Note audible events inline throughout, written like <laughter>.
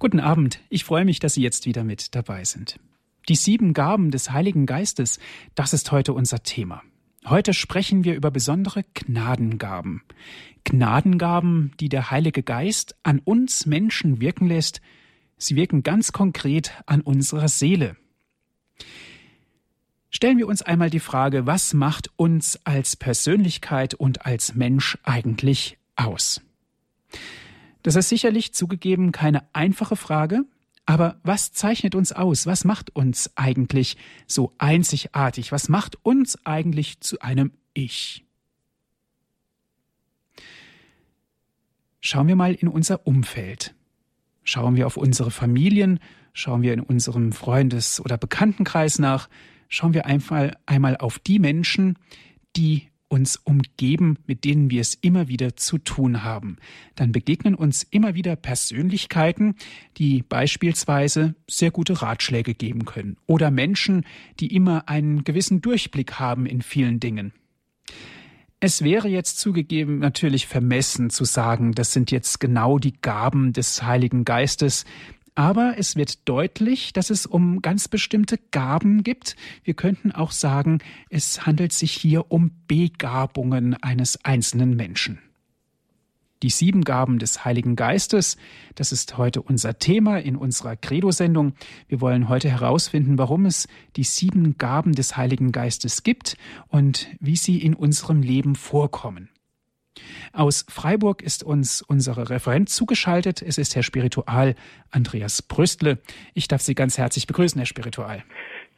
Guten Abend, ich freue mich, dass Sie jetzt wieder mit dabei sind. Die sieben Gaben des Heiligen Geistes, das ist heute unser Thema. Heute sprechen wir über besondere Gnadengaben. Gnadengaben, die der Heilige Geist an uns Menschen wirken lässt. Sie wirken ganz konkret an unserer Seele. Stellen wir uns einmal die Frage, was macht uns als Persönlichkeit und als Mensch eigentlich aus? Das ist sicherlich zugegeben keine einfache Frage, aber was zeichnet uns aus? Was macht uns eigentlich so einzigartig? Was macht uns eigentlich zu einem Ich? Schauen wir mal in unser Umfeld. Schauen wir auf unsere Familien, schauen wir in unserem Freundes- oder Bekanntenkreis nach, schauen wir einfach einmal auf die Menschen, die uns umgeben, mit denen wir es immer wieder zu tun haben. Dann begegnen uns immer wieder Persönlichkeiten, die beispielsweise sehr gute Ratschläge geben können oder Menschen, die immer einen gewissen Durchblick haben in vielen Dingen. Es wäre jetzt zugegeben natürlich vermessen zu sagen, das sind jetzt genau die Gaben des Heiligen Geistes, aber es wird deutlich, dass es um ganz bestimmte Gaben gibt. Wir könnten auch sagen, es handelt sich hier um Begabungen eines einzelnen Menschen. Die sieben Gaben des Heiligen Geistes, das ist heute unser Thema in unserer Credo-Sendung. Wir wollen heute herausfinden, warum es die sieben Gaben des Heiligen Geistes gibt und wie sie in unserem Leben vorkommen. Aus Freiburg ist uns unsere Referent zugeschaltet. Es ist Herr Spiritual Andreas Brüstle. Ich darf Sie ganz herzlich begrüßen, Herr Spiritual.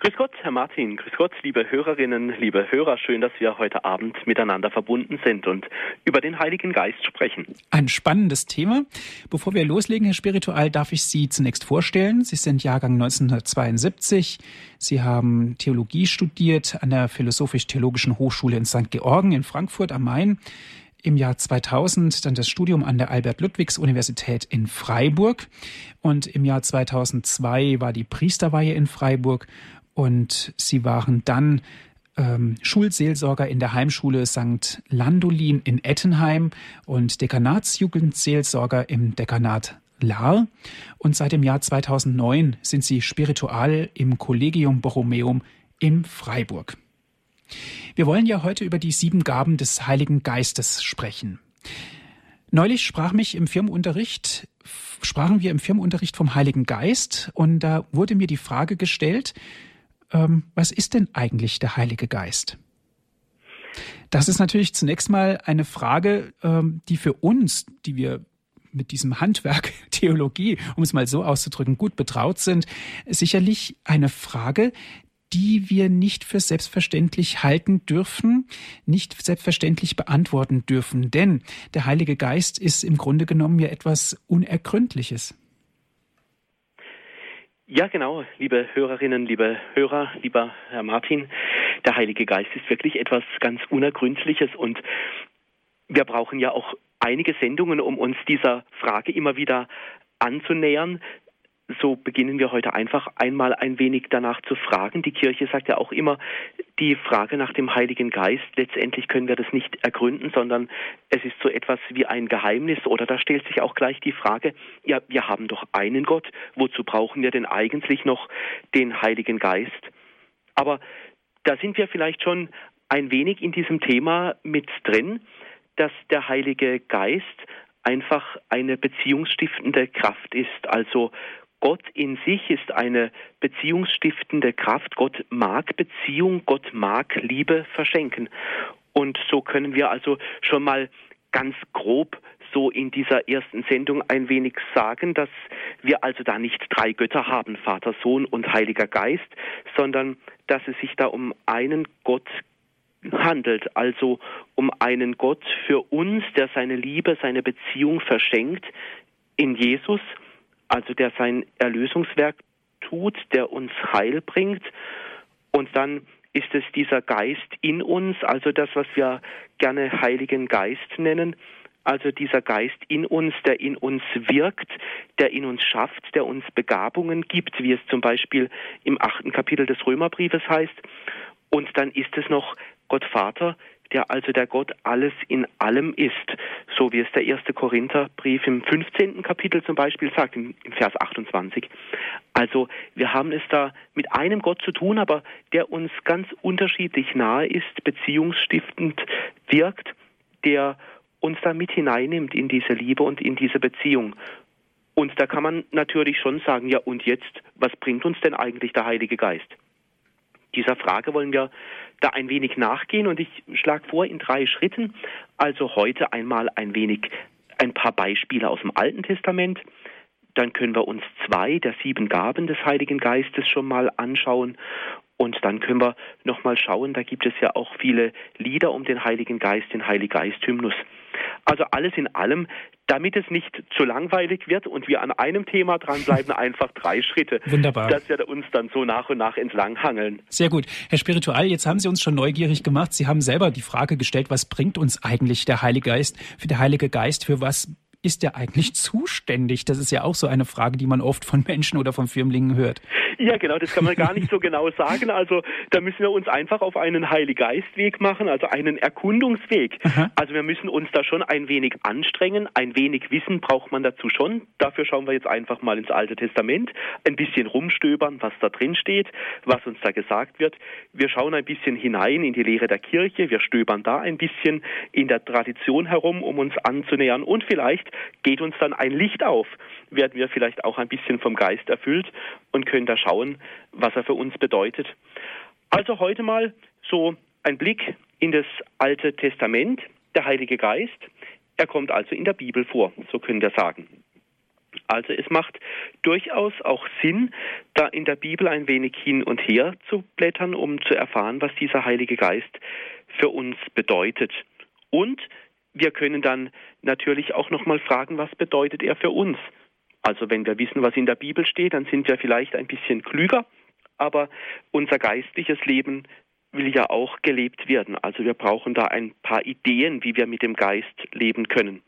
Grüß Gott, Herr Martin. Grüß Gott, liebe Hörerinnen, liebe Hörer. Schön, dass wir heute Abend miteinander verbunden sind und über den Heiligen Geist sprechen. Ein spannendes Thema. Bevor wir loslegen, Herr Spiritual, darf ich Sie zunächst vorstellen. Sie sind Jahrgang 1972. Sie haben Theologie studiert an der Philosophisch-Theologischen Hochschule in St. Georgen in Frankfurt am Main im Jahr 2000 dann das Studium an der Albert-Ludwigs-Universität in Freiburg und im Jahr 2002 war die Priesterweihe in Freiburg und sie waren dann ähm, Schulseelsorger in der Heimschule St. Landolin in Ettenheim und Dekanatsjugendseelsorger im Dekanat Lahr. Und seit dem Jahr 2009 sind sie spiritual im Collegium Borromeum in Freiburg. Wir wollen ja heute über die sieben Gaben des Heiligen Geistes sprechen. Neulich sprach mich im Firmenunterricht, sprachen wir im Firmenunterricht vom Heiligen Geist und da wurde mir die Frage gestellt, ähm, was ist denn eigentlich der Heilige Geist? Das ist natürlich zunächst mal eine Frage, ähm, die für uns, die wir mit diesem Handwerk <laughs> Theologie, um es mal so auszudrücken, gut betraut sind, sicherlich eine Frage, die wir nicht für selbstverständlich halten dürfen, nicht selbstverständlich beantworten dürfen. Denn der Heilige Geist ist im Grunde genommen ja etwas Unergründliches. Ja, genau, liebe Hörerinnen, liebe Hörer, lieber Herr Martin. Der Heilige Geist ist wirklich etwas ganz Unergründliches und wir brauchen ja auch einige Sendungen, um uns dieser Frage immer wieder anzunähern so beginnen wir heute einfach einmal ein wenig danach zu fragen. Die Kirche sagt ja auch immer, die Frage nach dem Heiligen Geist, letztendlich können wir das nicht ergründen, sondern es ist so etwas wie ein Geheimnis oder da stellt sich auch gleich die Frage, ja, wir haben doch einen Gott, wozu brauchen wir denn eigentlich noch den Heiligen Geist? Aber da sind wir vielleicht schon ein wenig in diesem Thema mit drin, dass der Heilige Geist einfach eine beziehungsstiftende Kraft ist, also Gott in sich ist eine beziehungsstiftende Kraft. Gott mag Beziehung, Gott mag Liebe verschenken. Und so können wir also schon mal ganz grob so in dieser ersten Sendung ein wenig sagen, dass wir also da nicht drei Götter haben, Vater, Sohn und Heiliger Geist, sondern dass es sich da um einen Gott handelt, also um einen Gott für uns, der seine Liebe, seine Beziehung verschenkt in Jesus also der sein Erlösungswerk tut, der uns Heil bringt. Und dann ist es dieser Geist in uns, also das, was wir gerne Heiligen Geist nennen, also dieser Geist in uns, der in uns wirkt, der in uns schafft, der uns Begabungen gibt, wie es zum Beispiel im achten Kapitel des Römerbriefes heißt. Und dann ist es noch Gott Vater, der also der Gott alles in allem ist, so wie es der erste Korintherbrief im 15. Kapitel zum Beispiel sagt, im, Vers 28. Also wir haben es da mit einem Gott zu tun, aber der uns ganz unterschiedlich nahe ist, beziehungsstiftend wirkt, der uns da mit hineinnimmt in diese Liebe und in diese Beziehung. Und da kann man natürlich schon sagen, ja und jetzt, was bringt uns denn eigentlich der Heilige Geist? Dieser Frage wollen wir da ein wenig nachgehen und ich schlage vor in drei Schritten. Also heute einmal ein wenig ein paar Beispiele aus dem Alten Testament. Dann können wir uns zwei der sieben Gaben des Heiligen Geistes schon mal anschauen. Und dann können wir nochmal schauen, da gibt es ja auch viele Lieder um den Heiligen Geist, den Heiliggeist-Hymnus. Also alles in allem, damit es nicht zu langweilig wird und wir an einem Thema dranbleiben, <laughs> einfach drei Schritte. Wunderbar. Dass wir uns dann so nach und nach entlang hangeln. Sehr gut. Herr Spiritual, jetzt haben Sie uns schon neugierig gemacht. Sie haben selber die Frage gestellt, was bringt uns eigentlich der Heilige Geist? Für der Heilige Geist, für was ist der eigentlich zuständig? Das ist ja auch so eine Frage, die man oft von Menschen oder von Firmlingen hört. Ja, genau, das kann man gar nicht so <laughs> genau sagen. Also da müssen wir uns einfach auf einen Heiliggeistweg machen, also einen Erkundungsweg. Aha. Also wir müssen uns da schon ein wenig anstrengen, ein wenig Wissen braucht man dazu schon. Dafür schauen wir jetzt einfach mal ins Alte Testament, ein bisschen rumstöbern, was da drin steht, was uns da gesagt wird. Wir schauen ein bisschen hinein in die Lehre der Kirche, wir stöbern da ein bisschen in der Tradition herum, um uns anzunähern und vielleicht geht uns dann ein Licht auf, werden wir vielleicht auch ein bisschen vom Geist erfüllt und können da schauen, was er für uns bedeutet. Also heute mal so ein Blick in das Alte Testament, der Heilige Geist. Er kommt also in der Bibel vor, so können wir sagen. Also es macht durchaus auch Sinn, da in der Bibel ein wenig hin und her zu blättern, um zu erfahren, was dieser Heilige Geist für uns bedeutet. Und wir können dann natürlich auch noch mal fragen, was bedeutet er für uns? Also wenn wir wissen, was in der Bibel steht, dann sind wir vielleicht ein bisschen klüger, aber unser geistliches Leben will ja auch gelebt werden. Also wir brauchen da ein paar Ideen, wie wir mit dem Geist leben können.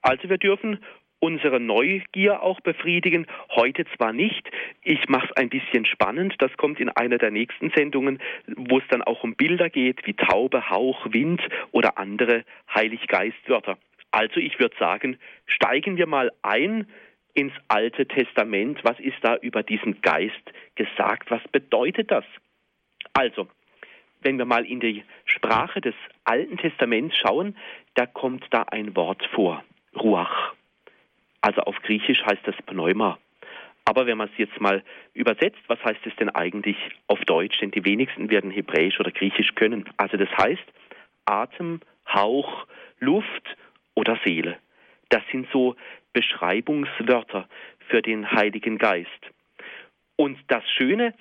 Also wir dürfen unsere Neugier auch befriedigen. Heute zwar nicht. Ich mache es ein bisschen spannend. Das kommt in einer der nächsten Sendungen, wo es dann auch um Bilder geht, wie Taube, Hauch, Wind oder andere Heiliggeistwörter. Also ich würde sagen, steigen wir mal ein ins Alte Testament. Was ist da über diesen Geist gesagt? Was bedeutet das? Also, wenn wir mal in die Sprache des Alten Testaments schauen, da kommt da ein Wort vor, Ruach. Also auf Griechisch heißt das Pneuma. Aber wenn man es jetzt mal übersetzt, was heißt es denn eigentlich auf Deutsch? Denn die wenigsten werden Hebräisch oder Griechisch können. Also das heißt Atem, Hauch, Luft oder Seele. Das sind so Beschreibungswörter für den Heiligen Geist. Und das Schöne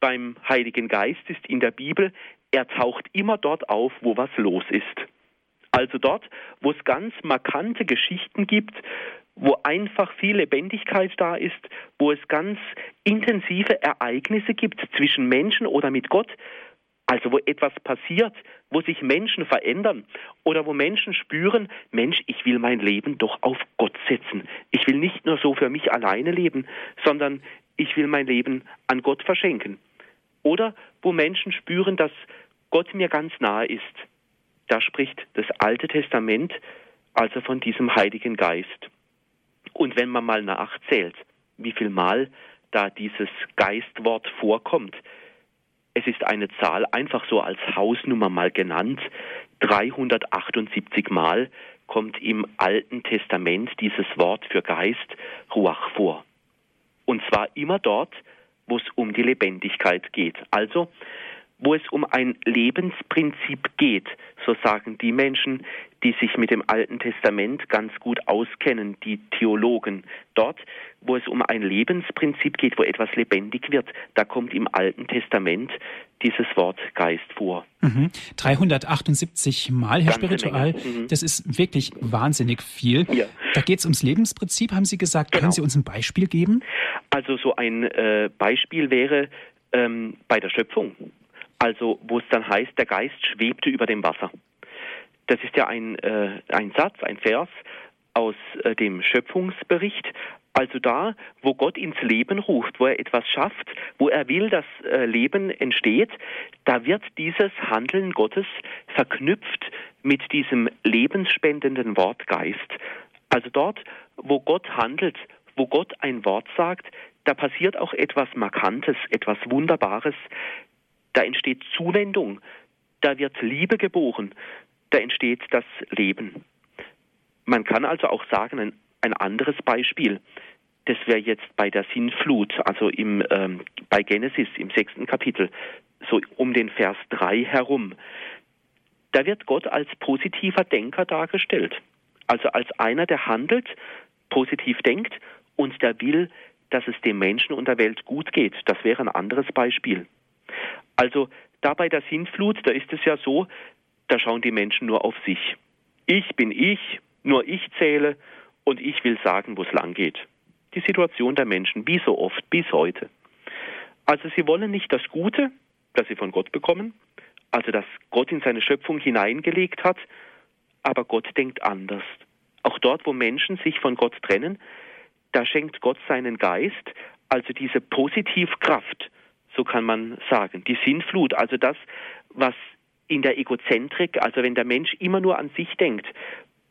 beim Heiligen Geist ist in der Bibel, er taucht immer dort auf, wo was los ist. Also dort, wo es ganz markante Geschichten gibt, wo einfach viel Lebendigkeit da ist, wo es ganz intensive Ereignisse gibt zwischen Menschen oder mit Gott, also wo etwas passiert, wo sich Menschen verändern oder wo Menschen spüren, Mensch, ich will mein Leben doch auf Gott setzen. Ich will nicht nur so für mich alleine leben, sondern ich will mein Leben an Gott verschenken. Oder wo Menschen spüren, dass Gott mir ganz nahe ist. Da spricht das Alte Testament also von diesem Heiligen Geist. Und wenn man mal nachzählt, wie viel Mal da dieses Geistwort vorkommt, es ist eine Zahl einfach so als Hausnummer mal genannt, 378 Mal kommt im Alten Testament dieses Wort für Geist Ruach vor. Und zwar immer dort, wo es um die Lebendigkeit geht. Also wo es um ein Lebensprinzip geht, so sagen die Menschen, die sich mit dem Alten Testament ganz gut auskennen, die Theologen. Dort, wo es um ein Lebensprinzip geht, wo etwas lebendig wird, da kommt im Alten Testament dieses Wort Geist vor. Mhm. 378 Mal, Herr Ganz Spiritual, mhm. das ist wirklich wahnsinnig viel. Ja. Da geht es ums Lebensprinzip, haben Sie gesagt. Genau. Können Sie uns ein Beispiel geben? Also so ein äh, Beispiel wäre ähm, bei der Schöpfung also wo es dann heißt, der Geist schwebte über dem Wasser. Das ist ja ein, äh, ein Satz, ein Vers, aus äh, dem Schöpfungsbericht. Also da, wo Gott ins Leben ruft, wo er etwas schafft, wo er will, dass äh, Leben entsteht, da wird dieses Handeln Gottes verknüpft mit diesem lebensspendenden Wort Geist. Also dort, wo Gott handelt, wo Gott ein Wort sagt, da passiert auch etwas Markantes, etwas Wunderbares. Da entsteht Zuwendung, da wird Liebe geboren, da entsteht das Leben. Man kann also auch sagen, ein, ein anderes Beispiel, das wäre jetzt bei der Sinnflut, also im, ähm, bei Genesis im sechsten Kapitel, so um den Vers 3 herum. Da wird Gott als positiver Denker dargestellt. Also als einer, der handelt, positiv denkt und der will, dass es dem Menschen und der Welt gut geht. Das wäre ein anderes Beispiel. Also da bei der Sintflut, da ist es ja so, da schauen die Menschen nur auf sich. Ich bin ich, nur ich zähle und ich will sagen, wo es lang geht. Die Situation der Menschen, wie so oft, bis heute. Also sie wollen nicht das Gute, das sie von Gott bekommen, also das Gott in seine Schöpfung hineingelegt hat, aber Gott denkt anders. Auch dort, wo Menschen sich von Gott trennen, da schenkt Gott seinen Geist, also diese Positivkraft, so kann man sagen, die Sinnflut, also das, was in der Egozentrik, also wenn der Mensch immer nur an sich denkt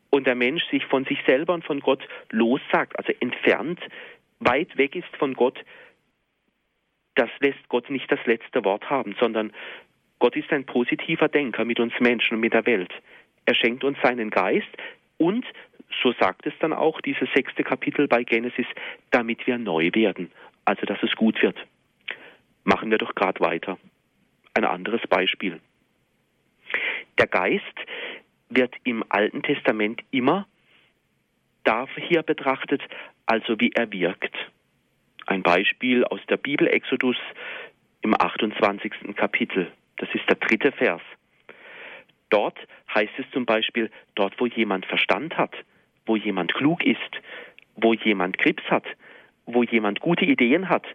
und der Mensch sich von sich selber und von Gott lossagt, also entfernt, weit weg ist von Gott, das lässt Gott nicht das letzte Wort haben, sondern Gott ist ein positiver Denker mit uns Menschen und mit der Welt. Er schenkt uns seinen Geist und, so sagt es dann auch dieses sechste Kapitel bei Genesis, damit wir neu werden, also dass es gut wird. Machen wir doch gerade weiter. Ein anderes Beispiel. Der Geist wird im Alten Testament immer hier betrachtet, also wie er wirkt. Ein Beispiel aus der Bibel Exodus im 28. Kapitel. Das ist der dritte Vers. Dort heißt es zum Beispiel, dort wo jemand Verstand hat, wo jemand klug ist, wo jemand Krebs hat, wo jemand gute Ideen hat,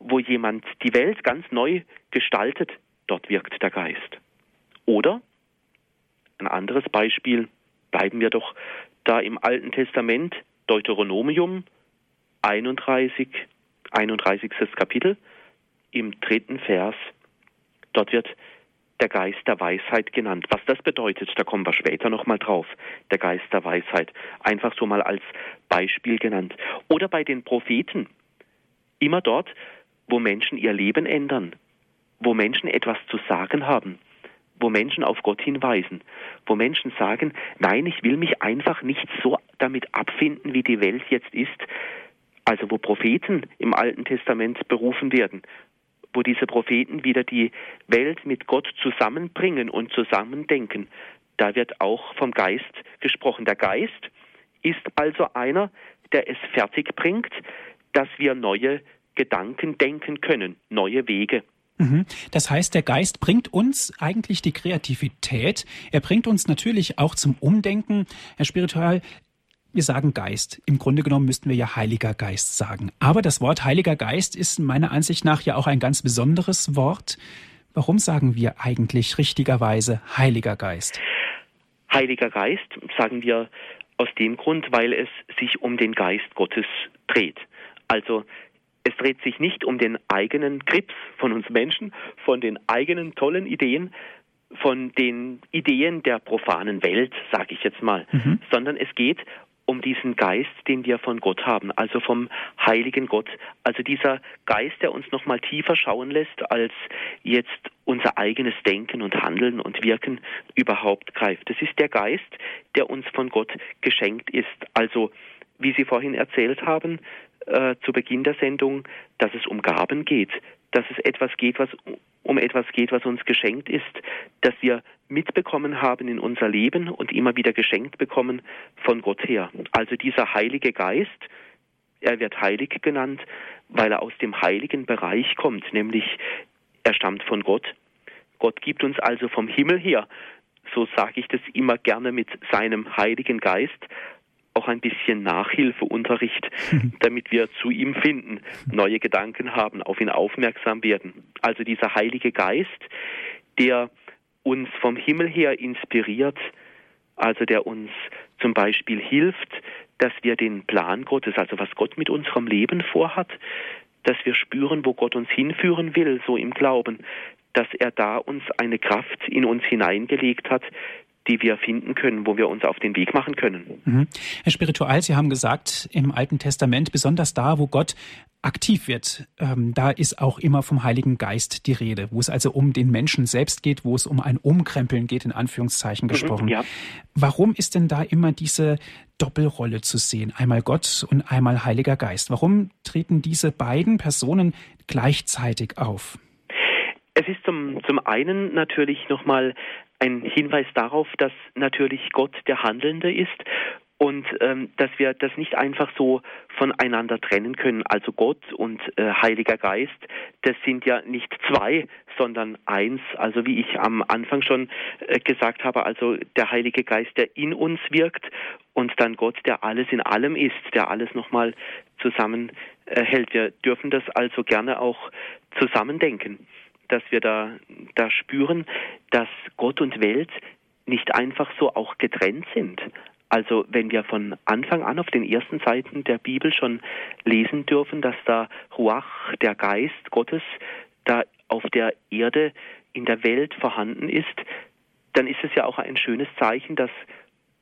wo jemand die Welt ganz neu gestaltet, dort wirkt der Geist. Oder ein anderes Beispiel, bleiben wir doch da im Alten Testament, Deuteronomium 31, 31. Kapitel, im dritten Vers. Dort wird der Geist der Weisheit genannt. Was das bedeutet, da kommen wir später nochmal drauf. Der Geist der Weisheit. Einfach so mal als Beispiel genannt. Oder bei den Propheten. Immer dort, wo Menschen ihr Leben ändern, wo Menschen etwas zu sagen haben, wo Menschen auf Gott hinweisen, wo Menschen sagen, nein, ich will mich einfach nicht so damit abfinden, wie die Welt jetzt ist. Also wo Propheten im Alten Testament berufen werden, wo diese Propheten wieder die Welt mit Gott zusammenbringen und zusammendenken, da wird auch vom Geist gesprochen. Der Geist ist also einer, der es fertig bringt, dass wir neue Gedanken denken können, neue Wege. Mhm. Das heißt, der Geist bringt uns eigentlich die Kreativität. Er bringt uns natürlich auch zum Umdenken. Herr Spiritual, wir sagen Geist. Im Grunde genommen müssten wir ja Heiliger Geist sagen. Aber das Wort Heiliger Geist ist meiner Ansicht nach ja auch ein ganz besonderes Wort. Warum sagen wir eigentlich richtigerweise Heiliger Geist? Heiliger Geist sagen wir aus dem Grund, weil es sich um den Geist Gottes dreht. Also es dreht sich nicht um den eigenen Grips von uns Menschen, von den eigenen tollen Ideen, von den Ideen der profanen Welt, sage ich jetzt mal, mhm. sondern es geht um diesen Geist, den wir von Gott haben, also vom heiligen Gott, also dieser Geist, der uns noch mal tiefer schauen lässt, als jetzt unser eigenes Denken und Handeln und Wirken überhaupt greift. Das ist der Geist, der uns von Gott geschenkt ist. Also, wie Sie vorhin erzählt haben, äh, zu Beginn der Sendung, dass es um Gaben geht, dass es etwas geht, was um etwas geht, was uns geschenkt ist, dass wir mitbekommen haben in unser Leben und immer wieder geschenkt bekommen von Gott her. Also dieser Heilige Geist, er wird heilig genannt, weil er aus dem heiligen Bereich kommt, nämlich er stammt von Gott. Gott gibt uns also vom Himmel her, so sage ich das immer gerne mit seinem Heiligen Geist, auch ein bisschen Nachhilfeunterricht, damit wir zu ihm finden, neue Gedanken haben, auf ihn aufmerksam werden. Also dieser Heilige Geist, der uns vom Himmel her inspiriert, also der uns zum Beispiel hilft, dass wir den Plan Gottes, also was Gott mit unserem Leben vorhat, dass wir spüren, wo Gott uns hinführen will, so im Glauben, dass er da uns eine Kraft in uns hineingelegt hat, die wir finden können, wo wir uns auf den Weg machen können. Mhm. Herr Spiritual, Sie haben gesagt, im Alten Testament, besonders da, wo Gott aktiv wird, ähm, da ist auch immer vom Heiligen Geist die Rede, wo es also um den Menschen selbst geht, wo es um ein Umkrempeln geht, in Anführungszeichen mhm, gesprochen. Mhm, ja. Warum ist denn da immer diese Doppelrolle zu sehen? Einmal Gott und einmal Heiliger Geist. Warum treten diese beiden Personen gleichzeitig auf? Es ist zum, zum einen natürlich nochmal ein Hinweis darauf, dass natürlich Gott der Handelnde ist und ähm, dass wir das nicht einfach so voneinander trennen können. Also Gott und äh, Heiliger Geist, das sind ja nicht zwei, sondern eins. Also wie ich am Anfang schon äh, gesagt habe, also der Heilige Geist, der in uns wirkt und dann Gott, der alles in allem ist, der alles nochmal zusammenhält. Äh, wir dürfen das also gerne auch zusammendenken, dass wir da, da spüren, dass Gott und Welt nicht einfach so auch getrennt sind. Also wenn wir von Anfang an auf den ersten Seiten der Bibel schon lesen dürfen, dass da Ruach, der Geist Gottes, da auf der Erde in der Welt vorhanden ist, dann ist es ja auch ein schönes Zeichen, dass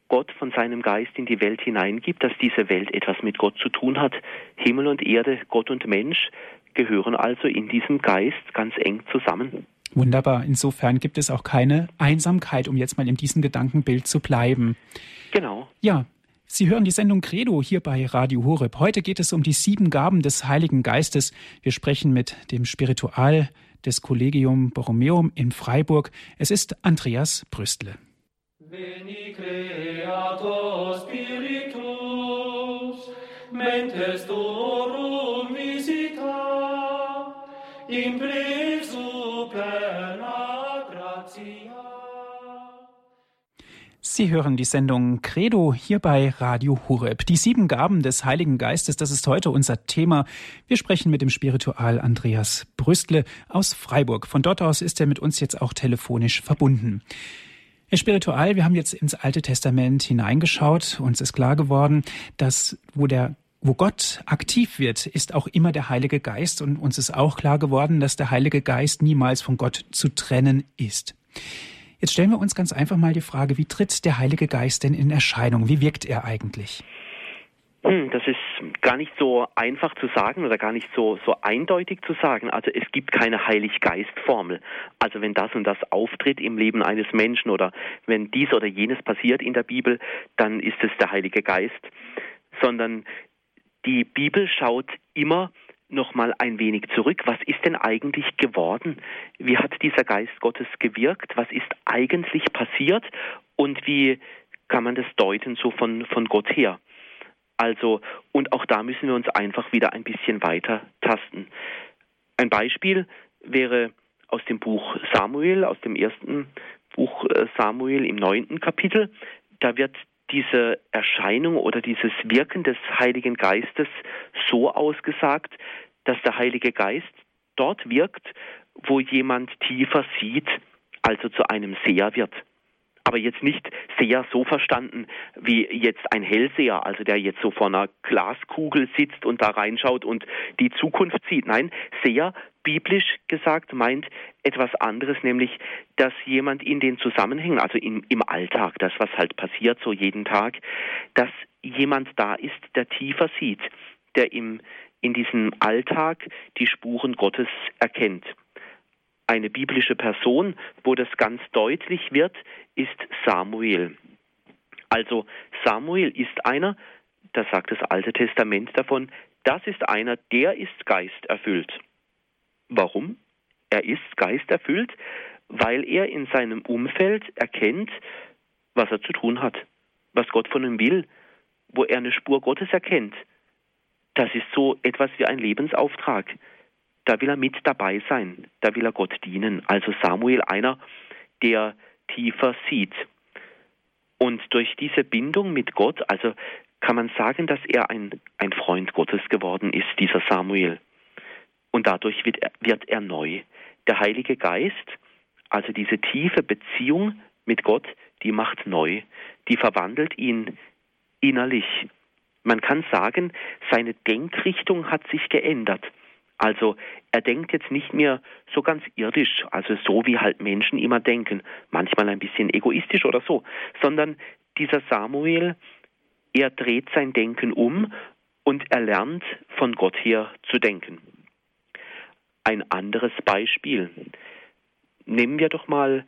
Gott von seinem Geist in die Welt hineingibt, dass diese Welt etwas mit Gott zu tun hat. Himmel und Erde, Gott und Mensch gehören also in diesem Geist ganz eng zusammen. Wunderbar. Insofern gibt es auch keine Einsamkeit, um jetzt mal in diesem Gedankenbild zu bleiben. Genau. Ja. Sie hören die Sendung Credo hier bei Radio Horeb. Heute geht es um die sieben Gaben des Heiligen Geistes. Wir sprechen mit dem Spiritual des Collegium Borromeum in Freiburg. Es ist Andreas Brüstle. Veni creator spiritus, mentes dorum visita, in Sie hören die Sendung Credo hier bei Radio Hureb. Die sieben Gaben des Heiligen Geistes, das ist heute unser Thema. Wir sprechen mit dem Spiritual Andreas Brüstle aus Freiburg. Von dort aus ist er mit uns jetzt auch telefonisch verbunden. Herr Spiritual, wir haben jetzt ins Alte Testament hineingeschaut. Uns ist klar geworden, dass wo der wo Gott aktiv wird, ist auch immer der Heilige Geist und uns ist auch klar geworden, dass der Heilige Geist niemals von Gott zu trennen ist. Jetzt stellen wir uns ganz einfach mal die Frage, wie tritt der Heilige Geist denn in Erscheinung? Wie wirkt er eigentlich? Hm, das ist gar nicht so einfach zu sagen oder gar nicht so, so eindeutig zu sagen. Also es gibt keine Heiliggeist-Formel. Also wenn das und das auftritt im Leben eines Menschen oder wenn dies oder jenes passiert in der Bibel, dann ist es der Heilige Geist. Sondern die Bibel schaut immer noch mal ein wenig zurück. Was ist denn eigentlich geworden? Wie hat dieser Geist Gottes gewirkt? Was ist eigentlich passiert? Und wie kann man das deuten so von, von Gott her? Also, und auch da müssen wir uns einfach wieder ein bisschen weiter tasten. Ein Beispiel wäre aus dem Buch Samuel, aus dem ersten Buch äh, Samuel im neunten Kapitel. Da wird diese Erscheinung oder dieses Wirken des Heiligen Geistes so ausgesagt, dass der Heilige Geist dort wirkt, wo jemand tiefer sieht, also zu einem Seher wird. Aber jetzt nicht Seher so verstanden wie jetzt ein Hellseher, also der jetzt so vor einer Glaskugel sitzt und da reinschaut und die Zukunft sieht. Nein, Seher biblisch gesagt meint etwas anderes, nämlich, dass jemand in den Zusammenhängen, also in, im Alltag, das was halt passiert so jeden Tag, dass jemand da ist, der tiefer sieht, der im, in diesem Alltag die Spuren Gottes erkennt. Eine biblische Person, wo das ganz deutlich wird, ist Samuel. Also Samuel ist einer, da sagt das Alte Testament davon, das ist einer, der ist geisterfüllt. Warum? Er ist geisterfüllt, weil er in seinem Umfeld erkennt, was er zu tun hat, was Gott von ihm will, wo er eine Spur Gottes erkennt. Das ist so etwas wie ein Lebensauftrag. Da will er mit dabei sein, da will er Gott dienen. Also Samuel einer, der tiefer sieht. Und durch diese Bindung mit Gott, also kann man sagen, dass er ein, ein Freund Gottes geworden ist, dieser Samuel. Und dadurch wird er, wird er neu. Der Heilige Geist, also diese tiefe Beziehung mit Gott, die macht neu, die verwandelt ihn innerlich. Man kann sagen, seine Denkrichtung hat sich geändert. Also er denkt jetzt nicht mehr so ganz irdisch, also so wie halt Menschen immer denken, manchmal ein bisschen egoistisch oder so, sondern dieser Samuel, er dreht sein Denken um und er lernt von Gott her zu denken. Ein anderes Beispiel. Nehmen wir doch mal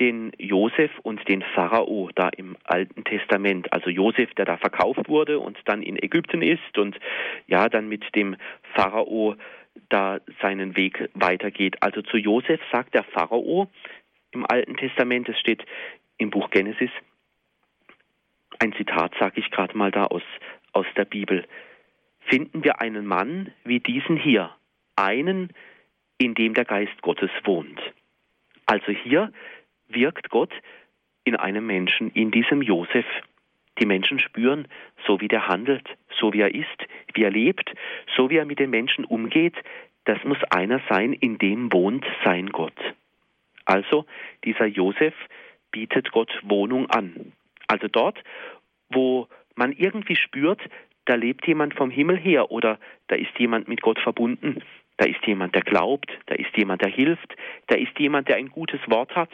den Josef und den Pharao da im Alten Testament. Also Josef, der da verkauft wurde und dann in Ägypten ist und ja, dann mit dem Pharao da seinen Weg weitergeht. Also zu Josef sagt der Pharao im Alten Testament, es steht im Buch Genesis, ein Zitat sage ich gerade mal da aus, aus der Bibel. Finden wir einen Mann wie diesen hier, einen, in dem der Geist Gottes wohnt. Also hier wirkt Gott in einem Menschen, in diesem Josef. Die Menschen spüren, so wie der handelt, so wie er ist, wie er lebt, so wie er mit den Menschen umgeht, das muss einer sein, in dem wohnt sein Gott. Also dieser Josef bietet Gott Wohnung an. Also dort, wo man irgendwie spürt, da lebt jemand vom Himmel her oder da ist jemand mit Gott verbunden, da ist jemand, der glaubt, da ist jemand, der hilft, da ist jemand, der ein gutes Wort hat,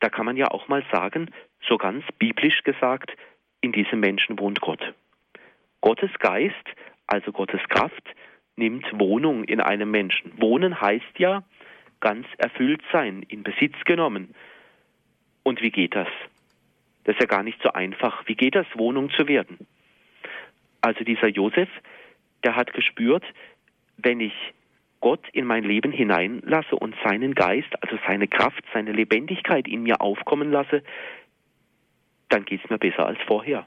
da kann man ja auch mal sagen, so ganz biblisch gesagt, in diesem Menschen wohnt Gott. Gottes Geist, also Gottes Kraft, nimmt Wohnung in einem Menschen. Wohnen heißt ja ganz erfüllt sein, in Besitz genommen. Und wie geht das? Das ist ja gar nicht so einfach. Wie geht das, Wohnung zu werden? Also dieser Josef, der hat gespürt, wenn ich Gott in mein Leben hineinlasse und seinen Geist, also seine Kraft, seine Lebendigkeit in mir aufkommen lasse, dann geht es mir besser als vorher.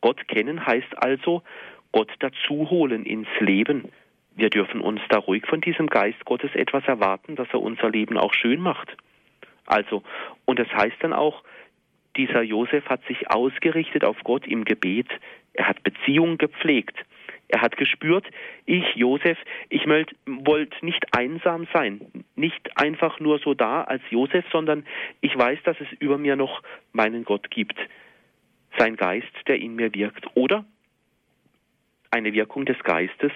Gott kennen heißt also, Gott dazu holen ins Leben. Wir dürfen uns da ruhig von diesem Geist Gottes etwas erwarten, dass er unser Leben auch schön macht. Also, und das heißt dann auch, dieser Josef hat sich ausgerichtet auf Gott im Gebet, er hat Beziehungen gepflegt, er hat gespürt, ich, Josef, ich wollte nicht einsam sein, nicht einfach nur so da als Josef, sondern ich weiß, dass es über mir noch meinen Gott gibt, sein Geist, der in mir wirkt. Oder eine Wirkung des Geistes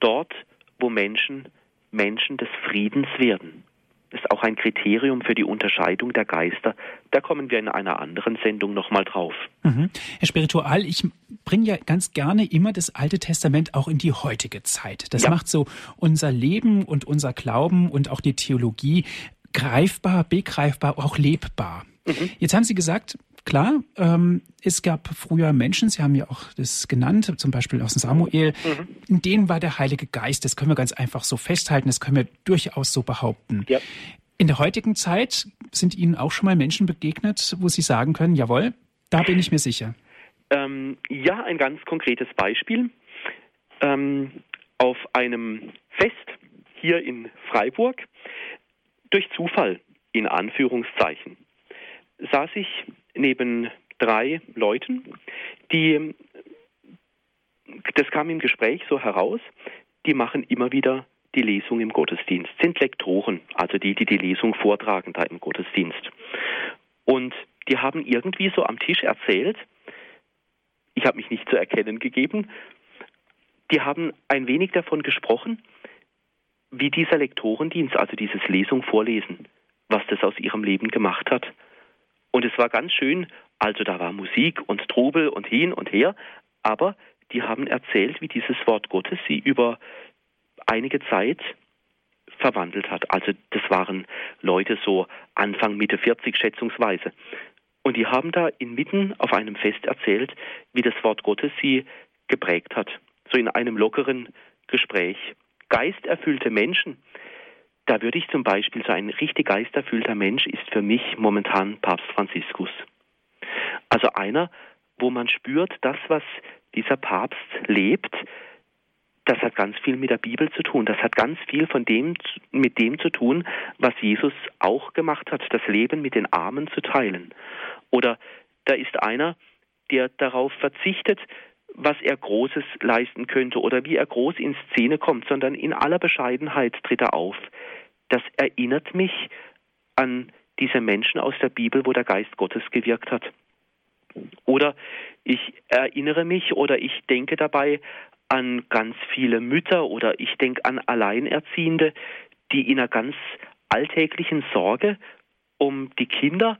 dort, wo Menschen Menschen des Friedens werden ist auch ein Kriterium für die Unterscheidung der Geister. Da kommen wir in einer anderen Sendung nochmal drauf. Mhm. Herr Spiritual, ich bringe ja ganz gerne immer das Alte Testament auch in die heutige Zeit. Das ja. macht so unser Leben und unser Glauben und auch die Theologie greifbar, begreifbar, auch lebbar. Mhm. Jetzt haben Sie gesagt, Klar, ähm, es gab früher Menschen, Sie haben ja auch das genannt, zum Beispiel aus dem Samuel, mhm. in denen war der Heilige Geist. Das können wir ganz einfach so festhalten, das können wir durchaus so behaupten. Ja. In der heutigen Zeit sind Ihnen auch schon mal Menschen begegnet, wo Sie sagen können, jawohl, da bin ich mir sicher. Ähm, ja, ein ganz konkretes Beispiel. Ähm, auf einem Fest hier in Freiburg, durch Zufall in Anführungszeichen, saß ich neben drei Leuten, die, das kam im Gespräch so heraus, die machen immer wieder die Lesung im Gottesdienst, sind Lektoren, also die, die die Lesung vortragen da im Gottesdienst. Und die haben irgendwie so am Tisch erzählt, ich habe mich nicht zu erkennen gegeben, die haben ein wenig davon gesprochen, wie dieser Lektorendienst, also dieses Lesung vorlesen, was das aus ihrem Leben gemacht hat. Und es war ganz schön, also da war Musik und Trubel und hin und her, aber die haben erzählt, wie dieses Wort Gottes sie über einige Zeit verwandelt hat. Also das waren Leute so Anfang, Mitte 40 schätzungsweise. Und die haben da inmitten auf einem Fest erzählt, wie das Wort Gottes sie geprägt hat. So in einem lockeren Gespräch. Geisterfüllte Menschen, da würde ich zum Beispiel so ein richtig geisterfüllter Mensch ist für mich momentan Papst Franziskus. Also einer, wo man spürt, das, was dieser Papst lebt, das hat ganz viel mit der Bibel zu tun. Das hat ganz viel von dem, mit dem zu tun, was Jesus auch gemacht hat, das Leben mit den Armen zu teilen. Oder da ist einer, der darauf verzichtet, was er Großes leisten könnte oder wie er groß in Szene kommt, sondern in aller Bescheidenheit tritt er auf das erinnert mich an diese Menschen aus der Bibel, wo der Geist Gottes gewirkt hat. Oder ich erinnere mich oder ich denke dabei an ganz viele Mütter oder ich denke an Alleinerziehende, die in einer ganz alltäglichen Sorge um die Kinder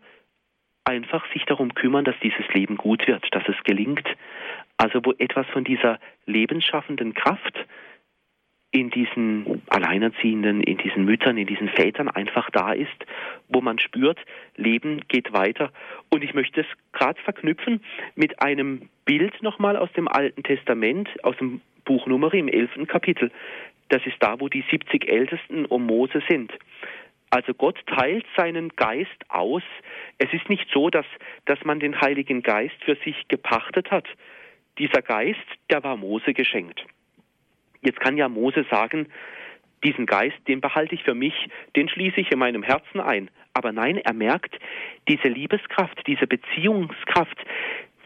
einfach sich darum kümmern, dass dieses Leben gut wird, dass es gelingt. Also wo etwas von dieser lebensschaffenden Kraft in diesen Alleinerziehenden, in diesen Müttern, in diesen Vätern einfach da ist, wo man spürt, Leben geht weiter. Und ich möchte es gerade verknüpfen mit einem Bild nochmal aus dem Alten Testament, aus dem Buch Nummer im elften Kapitel. Das ist da, wo die 70 Ältesten um Mose sind. Also Gott teilt seinen Geist aus. Es ist nicht so, dass, dass man den Heiligen Geist für sich gepachtet hat. Dieser Geist, der war Mose geschenkt. Jetzt kann ja Mose sagen, diesen Geist, den behalte ich für mich, den schließe ich in meinem Herzen ein. Aber nein, er merkt, diese Liebeskraft, diese Beziehungskraft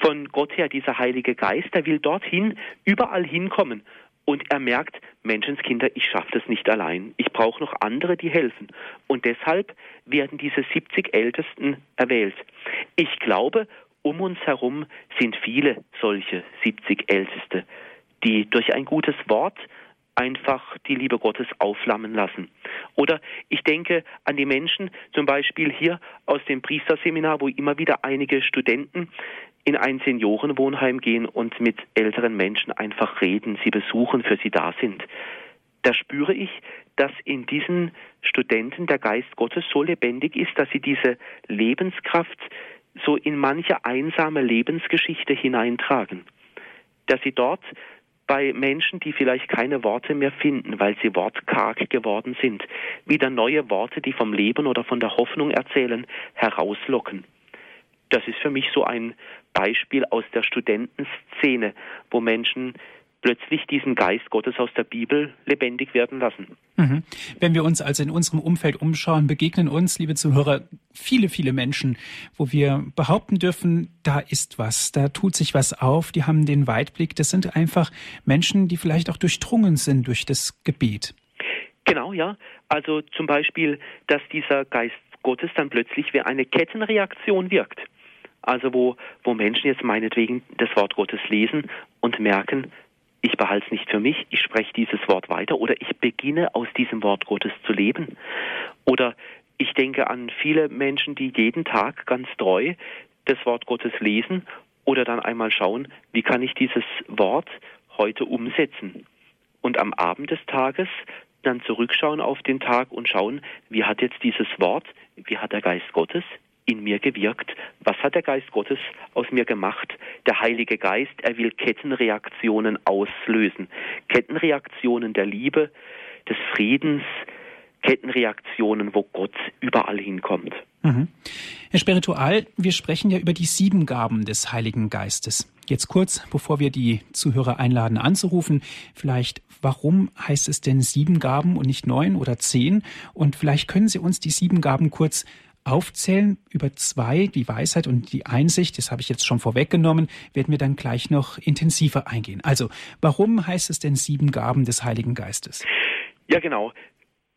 von Gott her, dieser Heilige Geist, der will dorthin, überall hinkommen. Und er merkt, Menschenskinder, ich schaffe das nicht allein. Ich brauche noch andere, die helfen. Und deshalb werden diese 70 Ältesten erwählt. Ich glaube, um uns herum sind viele solche 70 Älteste die durch ein gutes Wort einfach die Liebe Gottes aufflammen lassen. Oder ich denke an die Menschen, zum Beispiel hier aus dem Priesterseminar, wo immer wieder einige Studenten in ein Seniorenwohnheim gehen und mit älteren Menschen einfach reden, sie besuchen, für sie da sind. Da spüre ich, dass in diesen Studenten der Geist Gottes so lebendig ist, dass sie diese Lebenskraft so in manche einsame Lebensgeschichte hineintragen. Dass sie dort bei Menschen, die vielleicht keine Worte mehr finden, weil sie wortkarg geworden sind, wieder neue Worte, die vom Leben oder von der Hoffnung erzählen, herauslocken. Das ist für mich so ein Beispiel aus der Studentenszene, wo Menschen plötzlich diesen Geist Gottes aus der Bibel lebendig werden lassen. Mhm. Wenn wir uns also in unserem Umfeld umschauen, begegnen uns, liebe Zuhörer, viele, viele Menschen, wo wir behaupten dürfen, da ist was, da tut sich was auf, die haben den Weitblick. Das sind einfach Menschen, die vielleicht auch durchdrungen sind durch das Gebet. Genau, ja. Also zum Beispiel, dass dieser Geist Gottes dann plötzlich wie eine Kettenreaktion wirkt. Also wo, wo Menschen jetzt meinetwegen das Wort Gottes lesen und merken, ich behalte es nicht für mich, ich spreche dieses Wort weiter oder ich beginne aus diesem Wort Gottes zu leben. Oder ich denke an viele Menschen, die jeden Tag ganz treu das Wort Gottes lesen oder dann einmal schauen, wie kann ich dieses Wort heute umsetzen. Und am Abend des Tages dann zurückschauen auf den Tag und schauen, wie hat jetzt dieses Wort, wie hat der Geist Gottes in mir gewirkt? Was hat der Geist Gottes aus mir gemacht? Der Heilige Geist, er will Kettenreaktionen auslösen. Kettenreaktionen der Liebe, des Friedens, Kettenreaktionen, wo Gott überall hinkommt. Mhm. Herr Spiritual, wir sprechen ja über die sieben Gaben des Heiligen Geistes. Jetzt kurz, bevor wir die Zuhörer einladen anzurufen, vielleicht, warum heißt es denn sieben Gaben und nicht neun oder zehn? Und vielleicht können Sie uns die sieben Gaben kurz aufzählen. Über zwei, die Weisheit und die Einsicht, das habe ich jetzt schon vorweggenommen, werden wir dann gleich noch intensiver eingehen. Also, warum heißt es denn sieben Gaben des Heiligen Geistes? Ja, genau.